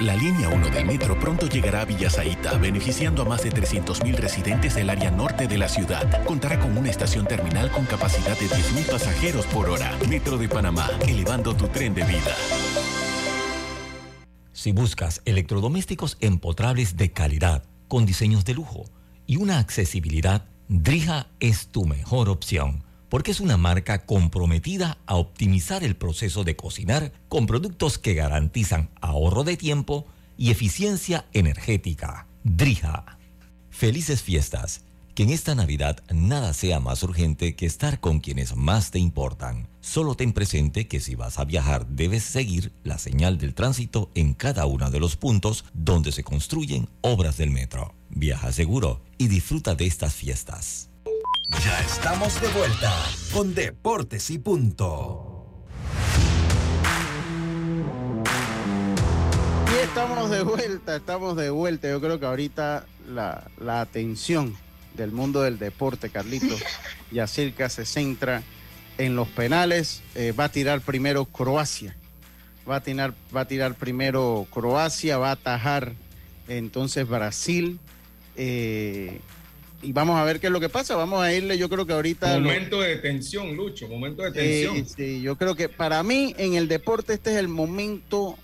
La línea 1 del metro pronto llegará a Villasaita, beneficiando a más de 300.000 residentes del área norte de la ciudad. Contará con una estación terminal con capacidad de 10.000 pasajeros por hora. Metro de Panamá, elevando tu tren de vida. Si buscas electrodomésticos empotrables de calidad, con diseños de lujo y una accesibilidad, Drija es tu mejor opción, porque es una marca comprometida a optimizar el proceso de cocinar con productos que garantizan ahorro de tiempo y eficiencia energética. Drija. Felices fiestas Que en esta Navidad nada sea más urgente que estar con quienes más te importan. Solo ten presente que si vas a viajar debes seguir la señal del tránsito en cada uno de los puntos donde se construyen obras del metro. Viaja seguro y disfruta de estas fiestas. Ya estamos de vuelta con Deportes y Punto. Y estamos de vuelta, estamos de vuelta. Yo creo que ahorita la, la atención del mundo del deporte, Carlito, Yacirca se centra en los penales. Eh, va a tirar primero Croacia. Va a, tirar, va a tirar primero Croacia, va a atajar entonces Brasil. Eh, y vamos a ver qué es lo que pasa. Vamos a irle, yo creo que ahorita. Momento de tensión, Lucho, momento de tensión. Sí, sí, yo creo que para mí en el deporte este es el momento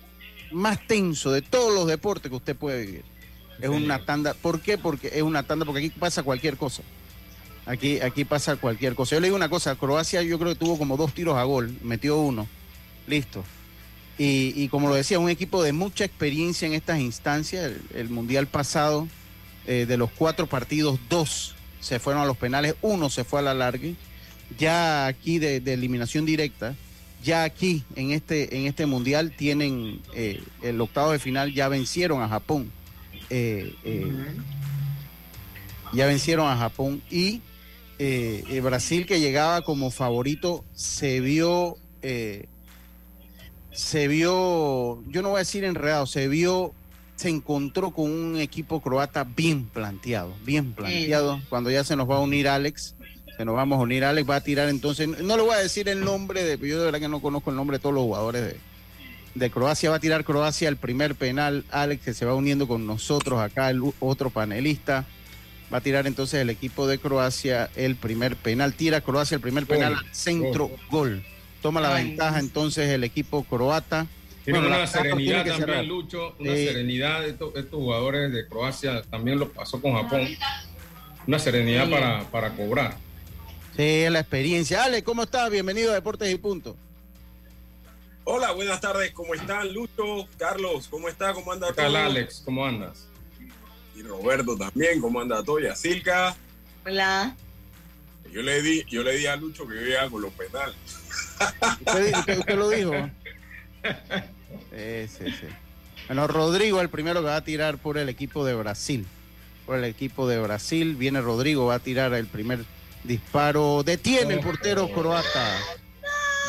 más tenso de todos los deportes que usted puede vivir. Es una tanda. ¿Por qué? Porque es una tanda, porque aquí pasa cualquier cosa. Aquí, aquí pasa cualquier cosa. Yo le digo una cosa, Croacia yo creo que tuvo como dos tiros a gol, metió uno. Listo. Y, y como lo decía, un equipo de mucha experiencia en estas instancias. El, el Mundial pasado, eh, de los cuatro partidos, dos se fueron a los penales, uno se fue a la larga. Ya aquí de, eliminación directa, ya aquí en este, en este Mundial tienen eh, el octavo de final, ya vencieron a Japón. Eh, ya vencieron a Japón y Brasil que llegaba como favorito se vio se vio yo no voy a decir enredado se vio se encontró con un equipo croata bien planteado bien planteado. Cuando ya se nos va a unir Alex se nos vamos a unir Alex va a tirar entonces no le voy a decir el nombre de yo de verdad que no conozco el nombre de todos los jugadores de, de Croacia va a tirar Croacia el primer penal Alex que se va uniendo con nosotros acá el otro panelista. Va a tirar entonces el equipo de Croacia el primer penal tira Croacia el primer penal Gol, al centro gol. Toma la Ay, ventaja entonces el equipo croata Bueno, una tiene serenidad también, cerrar. Lucho, una Eh, serenidad de estos, estos jugadores de Croacia, también lo pasó con Japón. Una serenidad Sí. para, para cobrar. sí la experiencia Ale cómo estás bienvenido a Deportes y Punto Hola, buenas tardes, ¿cómo están? Lucho, Carlos, ¿cómo está? ¿Cómo anda ¿Qué tal, todo? Alex? ¿Cómo andas? Y Roberto también, ¿cómo anda todo? Y a Silka, Hola. yo le di, yo le di a Lucho que yo iba con los penales. usted, usted- usted lo dijo Sí, sí, sí. Bueno, Rodrigo, el primero que va a tirar por el equipo de Brasil. Por el equipo de Brasil. Viene Rodrigo, va a tirar el primer disparo. Detiene el portero croata.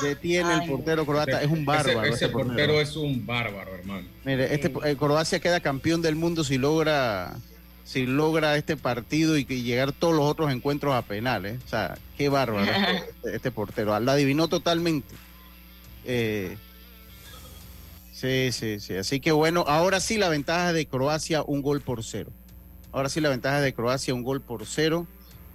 Detiene el portero croata. Es un bárbaro. Ese, ese este portero es un bárbaro, hermano. Mire, este, eh, Croacia queda campeón del mundo si logra si logra este partido y, que llegar todos los otros encuentros a penales. O sea, qué bárbaro [LAUGHS] este, este portero. La adivinó totalmente. Eh, sí, sí, sí. Así que bueno, ahora sí la ventaja de Croacia, un gol por cero. Ahora sí la ventaja de Croacia, un gol por cero.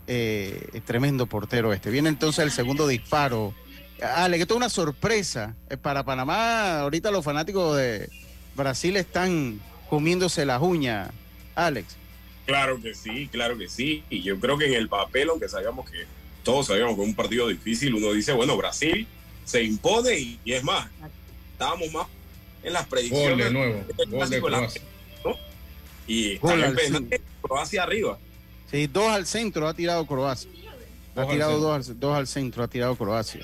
Eh, tremendo portero este. Viene entonces el segundo disparo. Ale, que esto es una sorpresa eh, para Panamá. Ahorita los fanáticos de Brasil están comiéndose las uñas. Alex. Claro que sí, claro que sí. Y yo creo que en el papel, aunque sabíamos que todos sabíamos que es un partido difícil, uno dice, bueno, Brasil se impone y, y es más, estábamos más en las predicciones. Gol de nuevo. Gol de Croacia. Y pendiente, Croacia arriba. Sí, dos al centro ha tirado Croacia. Ha tirado dos al, dos al centro, ha tirado Croacia.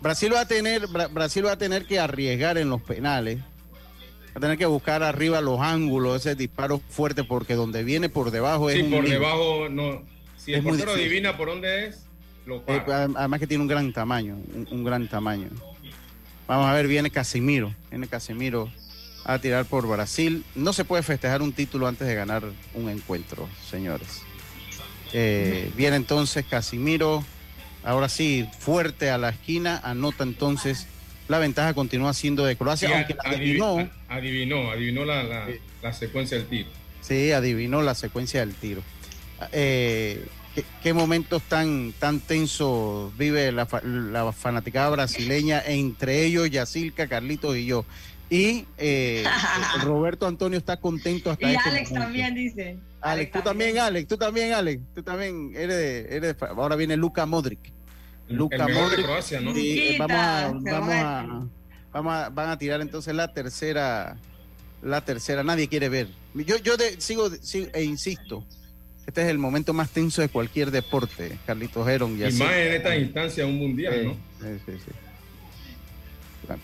Brasil va a tener, Bra- Brasil va a tener que arriesgar en los penales. Va a tener que buscar arriba los ángulos, ese disparo fuerte, porque donde viene por debajo es Sí, un por debajo no. Si Es el portero adivina por dónde es, lo Eh, para. además que tiene un gran tamaño, un, un gran tamaño. Vamos a ver, viene Casimiro, viene Casimiro a tirar por Brasil. No se puede festejar un título antes de ganar un encuentro, señores. Eh, viene entonces Casimiro, ahora sí, fuerte a la esquina, anota entonces. La ventaja continúa siendo de Croacia, Sí, aunque la adivinó, adivinó, adivinó la, la, la secuencia del tiro. sí, adivinó la secuencia del tiro. Eh, ¿qué, qué momentos tan, tan tensos vive la, fa- la fanaticada brasileña, entre ellos Yacilca, Carlitos y yo? Y eh, [LAUGHS] Roberto Antonio está contento hasta Y este Alex momento. también dice. Alex, tú también, Alex, tú también, Alex, tú también eres de, eres de- ahora viene Luca Modric. Luca Modric. Croacia, ¿no? Sí, vamos a, vamos a, vamos a- van a tirar entonces la tercera, la tercera, nadie quiere ver. Yo, yo de- sigo, sigo e insisto, Este es el momento más tenso de cualquier deporte, Carlitos Heron. Y, más en esta instancia, un mundial, ¿no? Sí, sí, sí.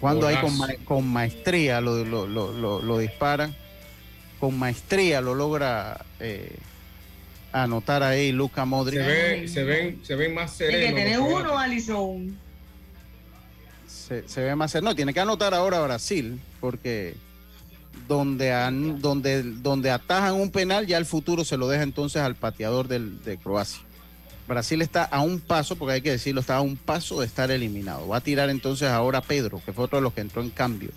Cuando hay con, con maestría lo, lo, lo, lo, disparan, con maestría lo logra eh, anotar ahí Luca Modric. Se, ve, se, ven, se ven más serenos. que tener uno, Alison. Se, se, ve más sereno. No, tiene que anotar ahora Brasil, porque donde, han, donde, donde atajan un penal, ya el futuro se lo deja entonces al pateador del, de Croacia. Brasil está a un paso, porque hay que decirlo, está a un paso de estar eliminado. Va a tirar entonces ahora Pedro, que fue otro de los que entró en cambio.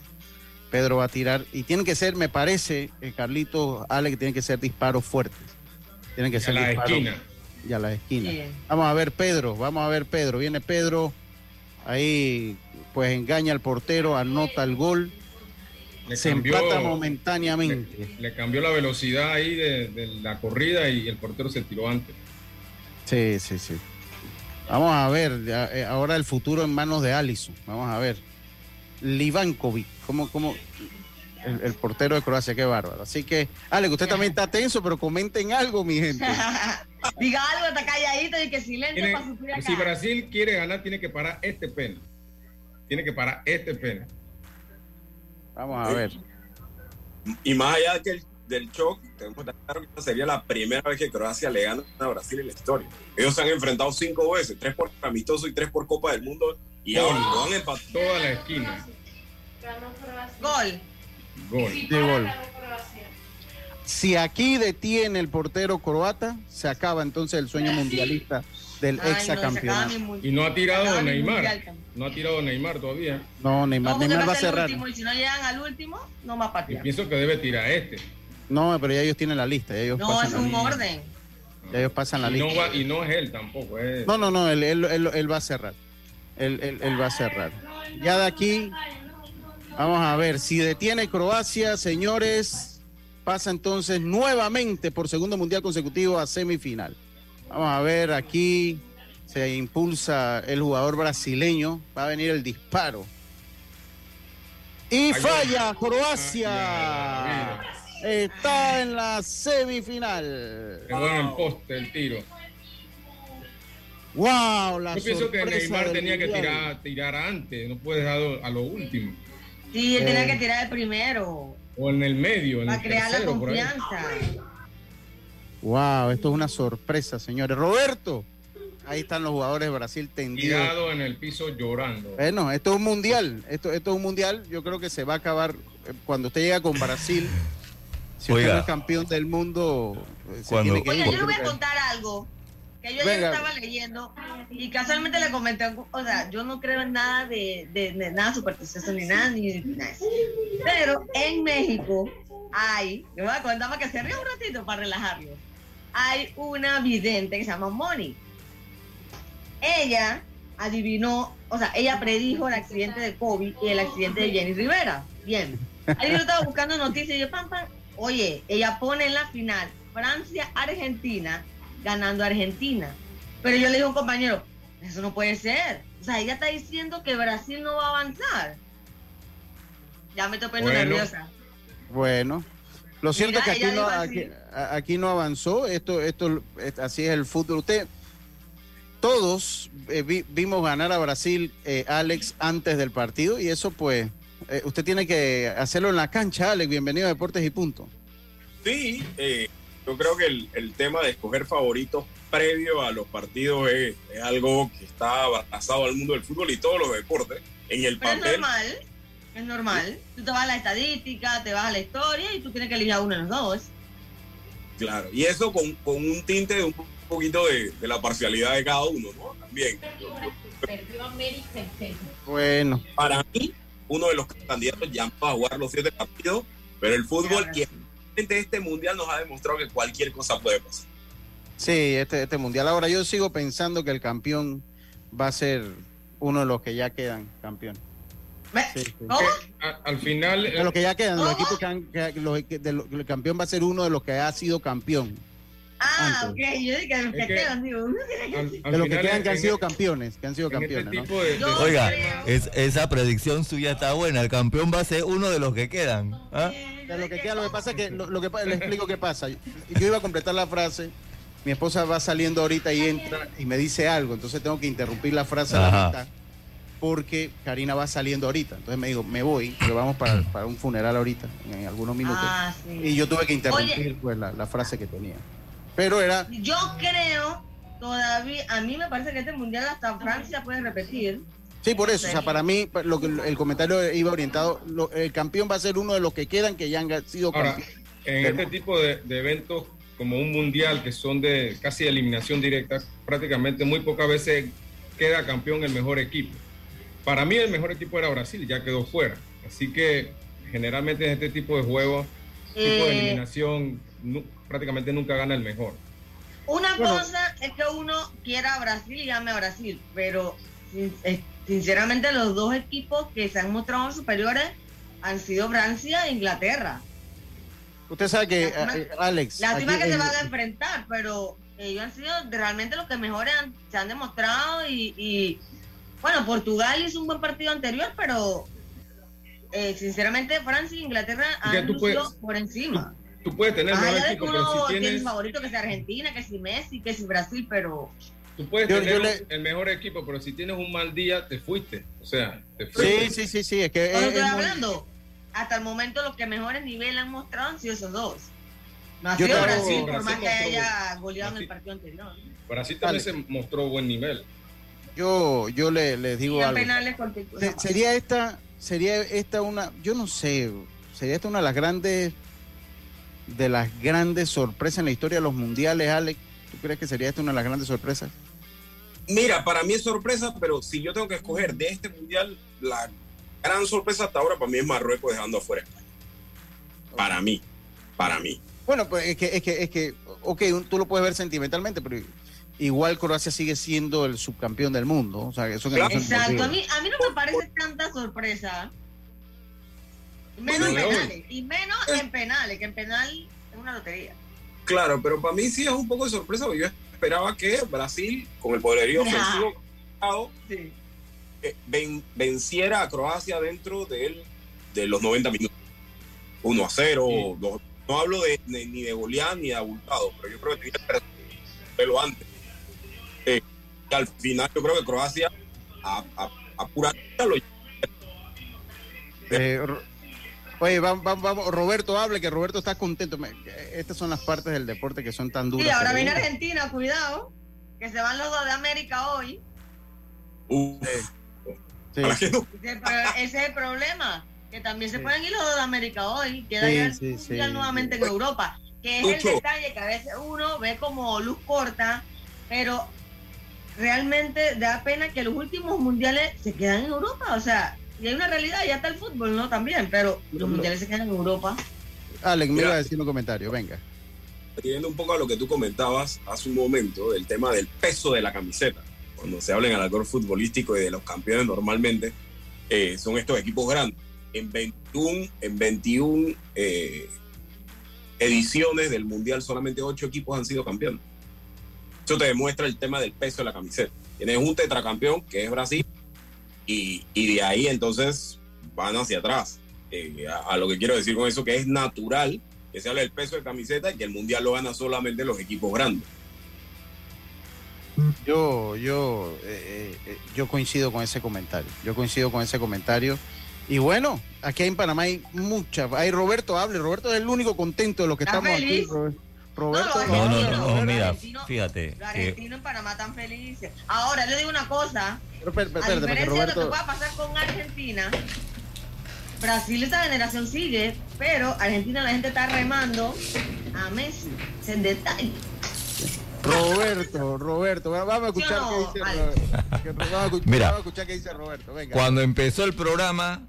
Pedro va a tirar, y tienen que ser, me parece, eh, Carlitos, Ale, que tienen que ser disparos fuertes. Tienen que ser a la disparos. esquina. Y a la esquina. Vamos a ver Pedro, vamos a ver Pedro. Viene Pedro, ahí pues engaña al portero, anota el gol. Le se cambió- empata momentáneamente. Le cambió la velocidad ahí de, de la corrida y el portero se tiró antes. Sí, sí, sí. Vamos a ver, eh, ahora el futuro en manos de Allison. Vamos a ver. Livankovic, ¿cómo, cómo? El, el portero de Croacia, qué bárbaro. Así que, Ale, que usted también está tenso, pero comenten algo, mi gente. [LAUGHS] Diga algo, está calladito y que silencio Tiene- para sufrir acá. si Brasil quiere ganar, tiene que parar este pena. Tiene que parar este pena. Vamos a ver. Y más allá que el- del shock, tenemos que estar claro que esta sería la primera vez que Croacia le gana a Brasil en la historia. Ellos se han enfrentado cinco veces, tres por amistoso y tres por Copa del Mundo, y ahora lo han empatado. Toda la esquina. Gol. Gol. De gol. Si aquí detiene el portero croata, se acaba entonces el sueño mundialista del Ay, exacampeonato. Y no ha tirado Neymar. No ha tirado Neymar todavía. No, Neymar, No, Neymar va a cerrar. último, y si no llegan al último, no va a Y patear. pienso que debe tirar este. No, pero ya ellos tienen la lista. Ya ellos No, pasan es la un lista. orden. Ya ellos pasan la Y no, lista. va- y no es él tampoco. Es, No, no, no, él, él- él- él va a cerrar. Él, él- él va a cerrar. Ya de aquí, vamos a ver, si detiene Croacia, señores, pasa entonces nuevamente por segundo mundial consecutivo a semifinal. Vamos a ver, aquí se impulsa el jugador brasileño, va a venir el disparo. Y falla Croacia. Está en la semifinal. Quedó en el poste el tiro. Wow, la Yo pienso que Neymar tenía que tirar, tirar antes, no puede dejar a lo último. Sí, él tenía Eh. que tirar el primero. O en el medio, en Para el crear la tercero, confianza. Wow, esto es una sorpresa, señores. Roberto, ahí están los jugadores de Brasil tendidos. Tirado en el piso llorando. Bueno, esto es un mundial. Esto, esto es un mundial. Yo creo que se va a acabar eh, cuando usted llega con Brasil. Si usted no es campeón del mundo, eh, se Cuando- tiene que Oiga, ir. yo le voy a contar algo. Que yo ayer estaba leyendo y casualmente le comenté, o sea, yo no creo en nada de, de- de nada supersticioso ni nada, ni ni nada. Pero en México hay, le voy a contar para que se ría un ratito para relajarlo. Hay una vidente que se llama Moni. Ella adivinó, o sea, ella predijo el accidente de Kobe y el accidente de Jenny Rivera. Bien. Ahí yo estaba buscando noticias y yo, pam, pam. Oye, ella pone en la final Francia-Argentina ganando Argentina. Pero yo le dije a un compañero, eso no puede ser. O sea, ella está diciendo que Brasil no va a avanzar. Ya me estoy poniendo Bueno. nerviosa. Bueno, lo cierto Mira, es que aquí no, aquí, aquí no avanzó. Esto, esto, es- así es el fútbol. Usted, todos eh, vi- vimos ganar a Brasil, eh, Alex, antes del partido y eso, pues, eh, usted tiene que hacerlo en la cancha, Alex. Bienvenido a Deportes y Punto. Sí, eh, yo creo que el, el tema de escoger favoritos previo a los partidos es, es algo que está abrazado al mundo del fútbol y todos los deportes. En el Pero es papel, normal, es normal. Tú te vas a la estadística, te vas a la historia y tú tienes que elegir a uno de los dos. Claro. Y eso con, con un tinte de un poquito de, de la parcialidad de cada uno, ¿no? También. Bueno. Para mí, uno de los candidatos ya va a jugar los siete partidos, pero el fútbol y especialmente este mundial nos ha demostrado que cualquier cosa puede pasar. Sí, este, este mundial. Ahora yo sigo pensando que el campeón va a ser uno de los que ya quedan campeón. Sí, sí. A- al final. De los que ya quedan, los equipos que han, que- los de lo- el campeón va a ser uno de los que ha sido campeón. Ah, Antes. ok, yo dije que los que Es que- quedan, digo, de los que quedan que han sido campeones, que han sido este campeones. ¿no? tipo de- de- Oiga, es- esa predicción suya está buena. El campeón va a ser uno de los que quedan. ¿ah? De lo que queda, lo que pasa es que lo, lo que pa- le explico qué pasa. Yo iba a completar la frase mi esposa va saliendo ahorita y entra y me dice algo, entonces tengo que interrumpir la frase a la mitad porque Karina va saliendo ahorita. Entonces me dijo, me voy, que vamos para, para un funeral ahorita, en algunos minutos. Ah, sí. Y yo tuve que interrumpir Oye. pues, la, la frase que tenía. Pero era, Yo creo, todavía, a mí me parece que este mundial hasta Francia puede repetir. sí, por eso, o sea, para mí lo que el comentario iba orientado, lo- el campeón va a ser uno de los que quedan que ya han sido Ahora, campeones. en este tipo de, de eventos como un mundial que son de casi eliminación directa, prácticamente muy pocas veces queda campeón el mejor equipo. Para mí el mejor equipo era Brasil, ya quedó fuera. Así que generalmente en este tipo de juegos, tipo de Eh, eliminación, prácticamente nunca gana el mejor. Una Bueno. cosa es que uno quiera a Brasil y llame a Brasil, pero eh, sinceramente los dos equipos que se han mostrado superiores han sido Francia e Inglaterra. Usted sabe que, Lástima- eh, Alex, Lástima que se van a enfrentar, pero ellos han sido realmente los que mejores han- se han demostrado y, y, bueno, Portugal hizo un buen partido anterior, pero eh, sinceramente Francia e Inglaterra han tú puedes- por encima. Tú puedes tener el Más mejor allá de que equipo, pero uno si tiene tienes, favorito que sea Argentina, que si Messi, que si Brasil, pero tú puedes Yo- tener yo un- le- el mejor equipo, pero si tienes un mal día, te fuiste. O sea, te Sí, fuiste. sí, sí, sí, es que es- estoy es muy- hablando, hasta el momento los que mejores niveles han mostrado han sido esos dos. No ha sido Brasil, por más que haya goleado en el partido anterior. Brasil también se mostró buen nivel. Yo, yo le, les digo algo. penales sería esta, sería esta una, yo no sé, sería esta una de las grandes, de las grandes sorpresas en la historia de los mundiales, Alex. ¿Tú crees que sería esta una de las grandes sorpresas? Mira, para mí es sorpresa, pero si yo tengo que escoger de este mundial, la gran sorpresa hasta ahora para mí es Marruecos dejando afuera España. Para mí, para mí. Bueno, pues es que, es que, es que, ok, tú lo puedes ver sentimentalmente, pero igual Croacia sigue siendo el subcampeón del mundo. O sea, eso que no Exacto, a mí, a mí no me parece tanta sorpresa. Menos en penales. Y menos en penales, que en penal es una lotería. Claro, pero para mí sí es un poco de sorpresa, porque yo esperaba que Brasil, con el poderío ofensivo, Sí. eh, ven- venciera a Croacia dentro del- de los 90 minutos. 1 a 0, dos- no hablo de, de- ni de golear ni de abultado, pero yo creo que tenía que hacerlo antes. Eh, y al final yo creo que Croacia a, a, a pura lo Eh, Oye, vamos, vamos, vamos, Roberto, hable, que Roberto está contento. Me- Estas son las partes del deporte que son tan duras. Y ahora viene Argentina, cuidado, que se van los dos de América hoy. Uf, Sí. que no- Ese, es el problema, que también se Sí. pueden ir los dos de América hoy. Queda Sí, ya el sí, sí. nuevamente en Europa, que es el detalle que a veces uno ve como luz corta, pero realmente da pena que los últimos mundiales se quedan en Europa. O sea, y hay una realidad, ya está el fútbol, ¿no? También, pero los mundiales se quedan en Europa. Alex, me iba a decir un comentario, venga. Yendo un poco a lo que tú comentabas hace un momento, del tema del peso de la camiseta. Cuando se habla en el alcohol futbolístico y de los campeones normalmente, eh, son estos equipos grandes. En 21, en 21 eh, ediciones del Mundial, solamente 8 equipos han sido campeones. Eso te demuestra el tema del peso de la camiseta. Tienes un tetracampeón, que es Brasil, y, y de ahí entonces van hacia atrás. Eh, a, a lo que quiero decir con eso, que es natural que se hable del peso de camiseta y que el mundial lo gana solamente los equipos grandes. Yo, yo, eh, eh, yo coincido con ese comentario. Yo coincido con ese comentario. Y bueno, aquí en Panamá hay muchas. Hay Roberto, hable. Roberto es el único contento de los que ¿Está estamos feliz? aquí. Roberto, No, No, no, no, no, mira, fíjate Los que argentinos en Panamá están felices. Ahora, le digo una cosa. Pero, espérate, A espérate, porque diferencia de lo que Roberto, pueda pasar con Argentina, Brasil esta generación sigue, pero Argentina la gente está remando a Messi. Es el detalle. Roberto, Roberto, va- vamos a escuchar Yo qué no, dice. Roberto. Vamos a [LAUGHS] escuchar, Mira. vamos a escuchar qué dice Roberto. Venga. cuando empezó el programa,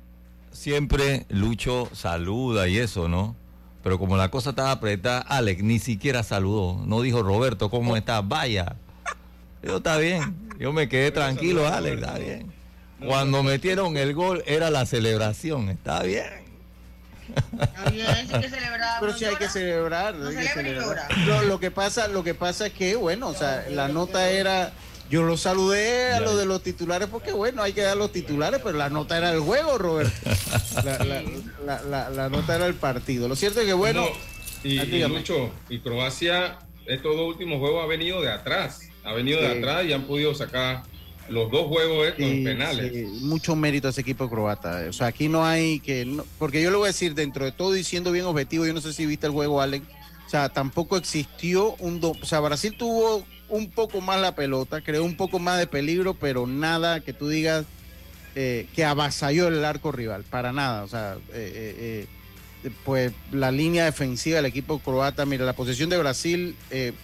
siempre Lucho saluda y eso, ¿no? Pero como la cosa estaba apretada, Alex ni siquiera saludó. No dijo Roberto, ¿cómo estás? Vaya. Yo está bien. Yo me quedé tranquilo, Alex, está bien. Cuando metieron el gol era la celebración, está bien. Está bien, sí hay que celebrar. Pero ¿no sí hay que celebrar. No hay que celebra y celebrar. llora. Lo, lo que pasa, lo que pasa es que, bueno, o sea, la nota era, yo lo saludé a Ya. lo de los titulares porque, bueno, hay que dar los titulares, pero la nota era el juego, Roberto. [LAUGHS] La, la- la- la- la nota era el partido. Lo cierto es que, bueno, No, y, ah, y. Lucho, y Croacia estos dos últimos juegos ha venido de atrás, ha venido de atrás y han podido sacar los dos juegos estos en Sí, penales. sí, mucho mérito a ese equipo croata. O sea, aquí no hay que. no- porque yo le voy a decir, dentro de todo y siendo bien objetivo, yo no sé si viste el juego, Alex. O sea, tampoco existió un. do- o sea, Brasil tuvo un poco más la pelota, creó un poco más de peligro, pero nada que tú digas eh, que avasalló el arco rival. Para nada. O sea, eh, eh, pues la línea defensiva del equipo croata, mira, la posesión de Brasil,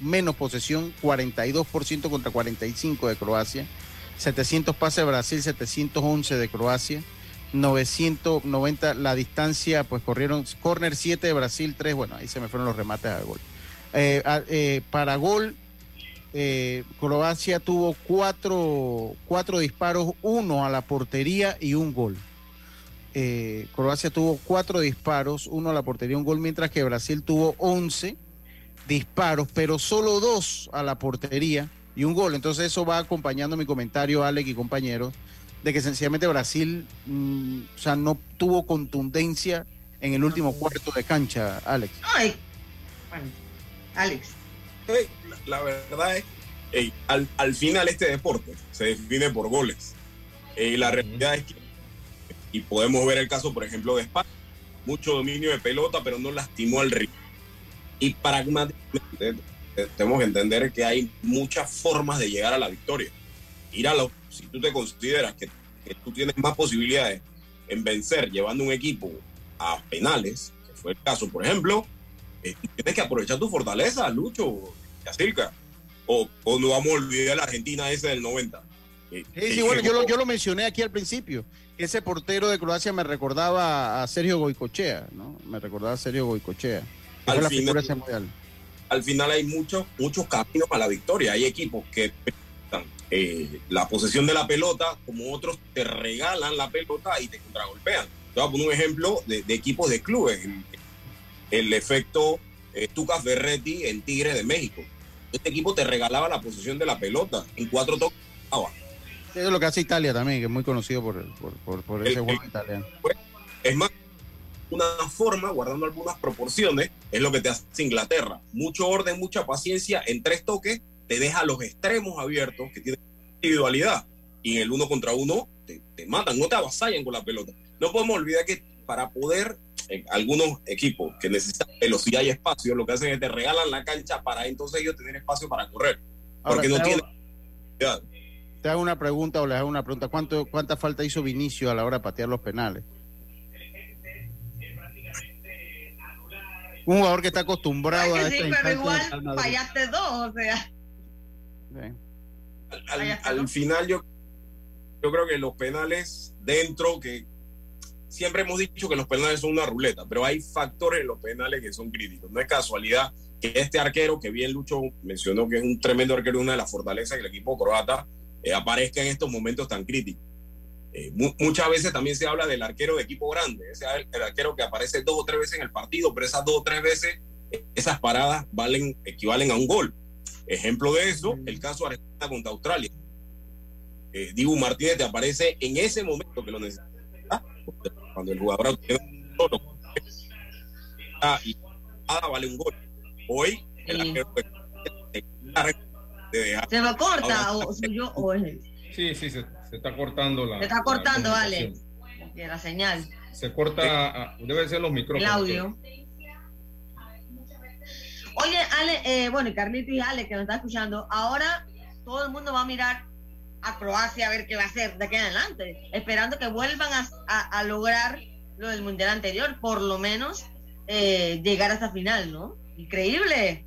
menos posesión, 42% contra 45% de Croacia. 700 pases de Brasil, 711 de Croacia, 990 la distancia, pues corrieron corner 7 de Brasil, 3, bueno, ahí se me fueron los remates al gol. Para gol, eh, Croacia tuvo cuatro, cuatro disparos, uno a la portería y un gol. Eh, Croacia tuvo cuatro disparos, uno a la portería, un gol, mientras que Brasil tuvo 11 disparos, pero solo dos a la portería y un gol. Entonces eso va acompañando mi comentario, Alex y compañeros, de que sencillamente Brasil mm, o sea, no tuvo contundencia en el último cuarto de cancha, Alex. Ay, bueno, Alex. La, verdad es, ey, al, al final este deporte se define por goles. Y la realidad es que, y podemos ver el caso, por ejemplo, de España, mucho dominio de pelota, pero no lastimó al rival. Y pragmáticamente eh, tenemos que entender que hay muchas formas de llegar a la victoria. Ir a los, si tú te consideras que, que tú tienes más posibilidades en vencer llevando un equipo a penales, que fue el caso, por ejemplo, eh, tienes que aprovechar tu fortaleza, Lucho, Yacirca. O, o no vamos a olvidar la Argentina ese del 90. Eh, Sí, sí, eh, bueno, yo lo, yo lo mencioné aquí al principio. Ese portero de Croacia me recordaba a Sergio Goicochea, ¿no? Me recordaba a Sergio Goicochea. Al la final- ese mundial. al final hay muchos muchos caminos a la victoria. Hay equipos que eh, la posesión de la pelota, como otros te regalan la pelota y te contragolpean. Te voy a poner un ejemplo de, de equipos de clubes. El, el efecto eh, Tuca Ferretti en Tigre de México. Este equipo te regalaba la posesión de la pelota en cuatro toques. Ah, Eso es lo que hace Italia también, que es muy conocido por, por, por, por ese El- juego italiano. Es más, una forma, guardando algunas proporciones, es lo que te hace Inglaterra. Mucho orden, mucha paciencia en tres toques, te deja los extremos abiertos que tienen individualidad. Y en el uno contra uno te, te matan, no te avasallan con la pelota. No podemos olvidar que para poder, eh, algunos equipos que necesitan velocidad y espacio, lo que hacen es te regalan la cancha para entonces ellos tener espacio para correr. Ahora, Porque no tienen. hago- Te hago una pregunta o les hago una pregunta. ¿Cuánto, ¿Cuánta falta hizo Vinicio a la hora de patear los penales? Un jugador que está acostumbrado Ay, a sí, esta pero igual fallaste dos, o sea. Al, al final yo, yo creo que los penales dentro que siempre hemos dicho que los penales son una ruleta, pero hay factores en los penales que son críticos. No es casualidad que este arquero, que bien Lucho mencionó que es un tremendo arquero, una de las fortalezas del equipo croata, eh, aparezca en estos momentos tan críticos. Eh, mu- muchas veces también se habla del arquero de equipo grande, ese el, el arquero que aparece dos o tres veces en el partido, pero esas dos o tres veces, eh, esas paradas valen, equivalen a un gol. Ejemplo de eso, el caso Argentina contra Australia. Eh, Dibu Martínez te aparece en ese momento que lo necesita, cuando el jugador tiene solo. Ah, y nada vale un gol. Hoy, el Se me corta, o soy yo, o es él. Sí, sí, se, se está cortando la. Se está cortando, la vale. la señal, Se corta, ah, debe ser los el micrófonos. audio. Oye, Ale, eh, bueno, y Carlito y Ale, que nos está escuchando, ahora todo el mundo va a mirar a Croacia a ver qué va a hacer de aquí en adelante, esperando que vuelvan a, a- a lograr lo del mundial anterior, por lo menos eh, llegar hasta final, ¿no? Increíble.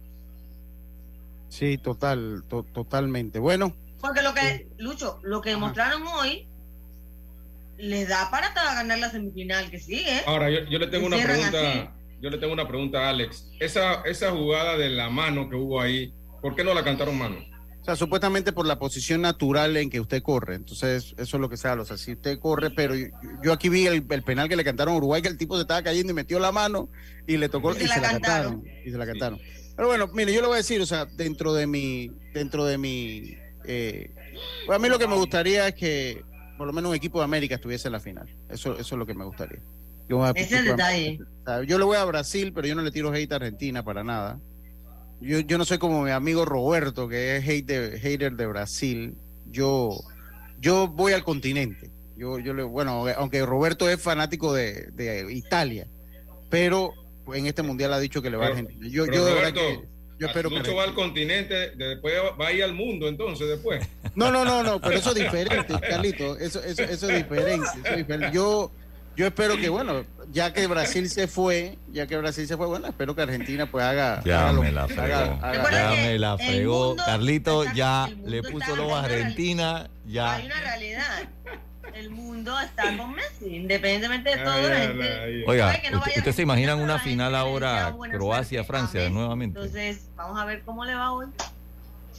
Sí, total, to- totalmente. Bueno, Porque lo que, Lucho, lo que demostraron hoy les da para ganar la semifinal que sigue. Ahora, yo, yo le tengo una pregunta. Yo le tengo una pregunta a Alex. Esa, esa jugada de la mano que hubo ahí, ¿por qué no la cantaron mano? Sea, supuestamente por la posición natural en que usted corre. Entonces, eso es lo que se habla. O sea, si usted corre, pero yo, yo aquí vi el, el penal que le cantaron a Uruguay, que el tipo se estaba cayendo y metió la mano y le tocó Y y se la cantaron. cantaron. Y se la cantaron. Pero bueno, mire, yo le voy a decir, o sea, dentro de mi, dentro de mi, eh, pues a mí lo que me gustaría es que por lo menos un equipo de América estuviese en la final. Eso, eso es lo que me gustaría. Yo, es el detalle. yo le voy a Brasil, pero yo no le tiro hate a Argentina para nada. Yo, yo no soy como mi amigo Roberto, que es hater, hater de Brasil. Yo, yo voy al continente. Yo, yo le, bueno, aunque Roberto es fanático de, de Italia, pero en este mundial ha dicho que le va a Argentina. Yo, Pero yo de verdad que yo espero que Lucho va al continente, después va a ir al mundo entonces después. No, no, no, no, pero eso es [LAUGHS] diferente, Carlito. Eso, eso, eso es diferente. eso es diferente. Yo, yo espero que, bueno, ya que Brasil se fue, ya que Brasil se fue, bueno, espero que Argentina pues haga. Ya haga lo- me la fregó. haga- Ya me la el fregó. mundo- Carlito ya le puso lobo a Argentina. Hay Ya. una realidad. El mundo está con Messi, independientemente de todo. Ay, la gente ay. Oiga, no ¿usted, se imagina una final ahora Croacia-Francia nuevamente? Entonces, vamos a ver cómo le va hoy.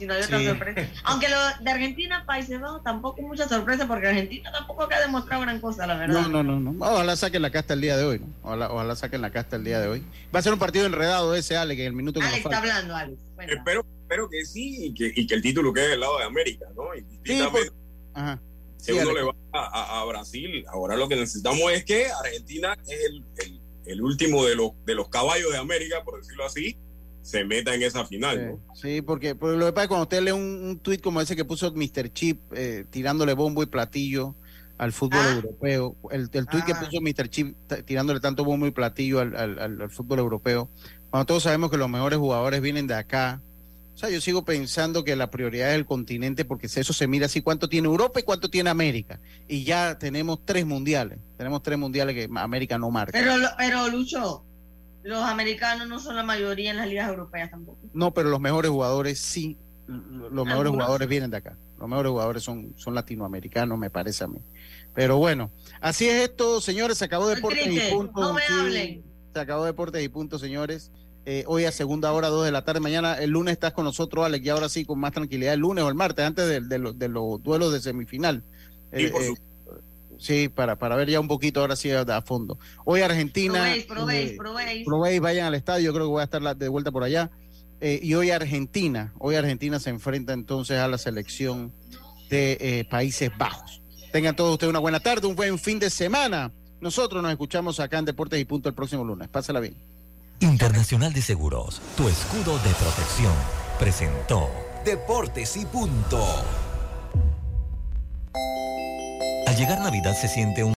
Si no hay otra Sí. sorpresa. [LAUGHS] Aunque lo de Argentina, Países Bajos, tampoco mucha sorpresa, porque Argentina tampoco ha demostrado gran cosa, la verdad. No, no, no, no. Ojalá saquen la casta el día de hoy, ¿no? Ojalá, ojalá saquen la casta el día de hoy. Va a ser un partido enredado ese, Ale, que en el minuto que nos Alex está falta. hablando, Alex. Cuenta. Espero, espero que sí y que, y que el título quede del lado de América, ¿no? Sí, Indistintamente por- Ajá. que Sí, uno le va a, a- a Brasil. Ahora lo que necesitamos es que Argentina es el, el- el último de los, de los caballos de América, por decirlo así, se meta en esa final, ¿no? Sí, porque, porque lo que pasa es que cuando usted lee un, un tuit como ese que puso Mr. Chip eh, tirándole bombo y platillo al fútbol Ah. europeo, el, el tuit que Ah. puso Mr. Chip tirándole tanto bombo y platillo al, al- al- al fútbol europeo, cuando todos sabemos que los mejores jugadores vienen de acá. O sea, yo sigo pensando que la prioridad es el continente porque eso se mira así, cuánto tiene Europa y cuánto tiene América. Y ya tenemos tres mundiales, tenemos tres mundiales que América no marca. Pero, lo- pero Lucho, los americanos no son la mayoría en las ligas europeas tampoco. No, pero los mejores jugadores sí, los mejores Algunos. jugadores vienen de acá. Los mejores jugadores son, son latinoamericanos, me parece a mí. Pero bueno, así es esto, señores. Se acabó Deportes y Punto. no me Sí, hablen. Se acabó Deportes y Punto, señores. Eh, hoy a segunda hora, dos de la tarde. Mañana, el lunes estás con nosotros, Alex, y ahora sí, con más tranquilidad. El lunes o el martes, antes de, de los- de los duelos de semifinal. Sí, Eh, por eh, su- sí, para, para ver ya un poquito ahora sí a, a fondo. Hoy Argentina. Probéis, probéis, eh, probéis. probéis, vayan al estadio, yo creo que voy a estar la- de vuelta por allá. Eh, y hoy Argentina, hoy Argentina se enfrenta entonces a la selección de eh, Países Bajos. Tengan todos ustedes una buena tarde, un buen fin de semana. Nosotros nos escuchamos acá en Deportes y Punto el próximo lunes. Pásala bien. Internacional de Seguros, tu escudo de protección, presentó Deportes y Punto. Al llegar Navidad se siente un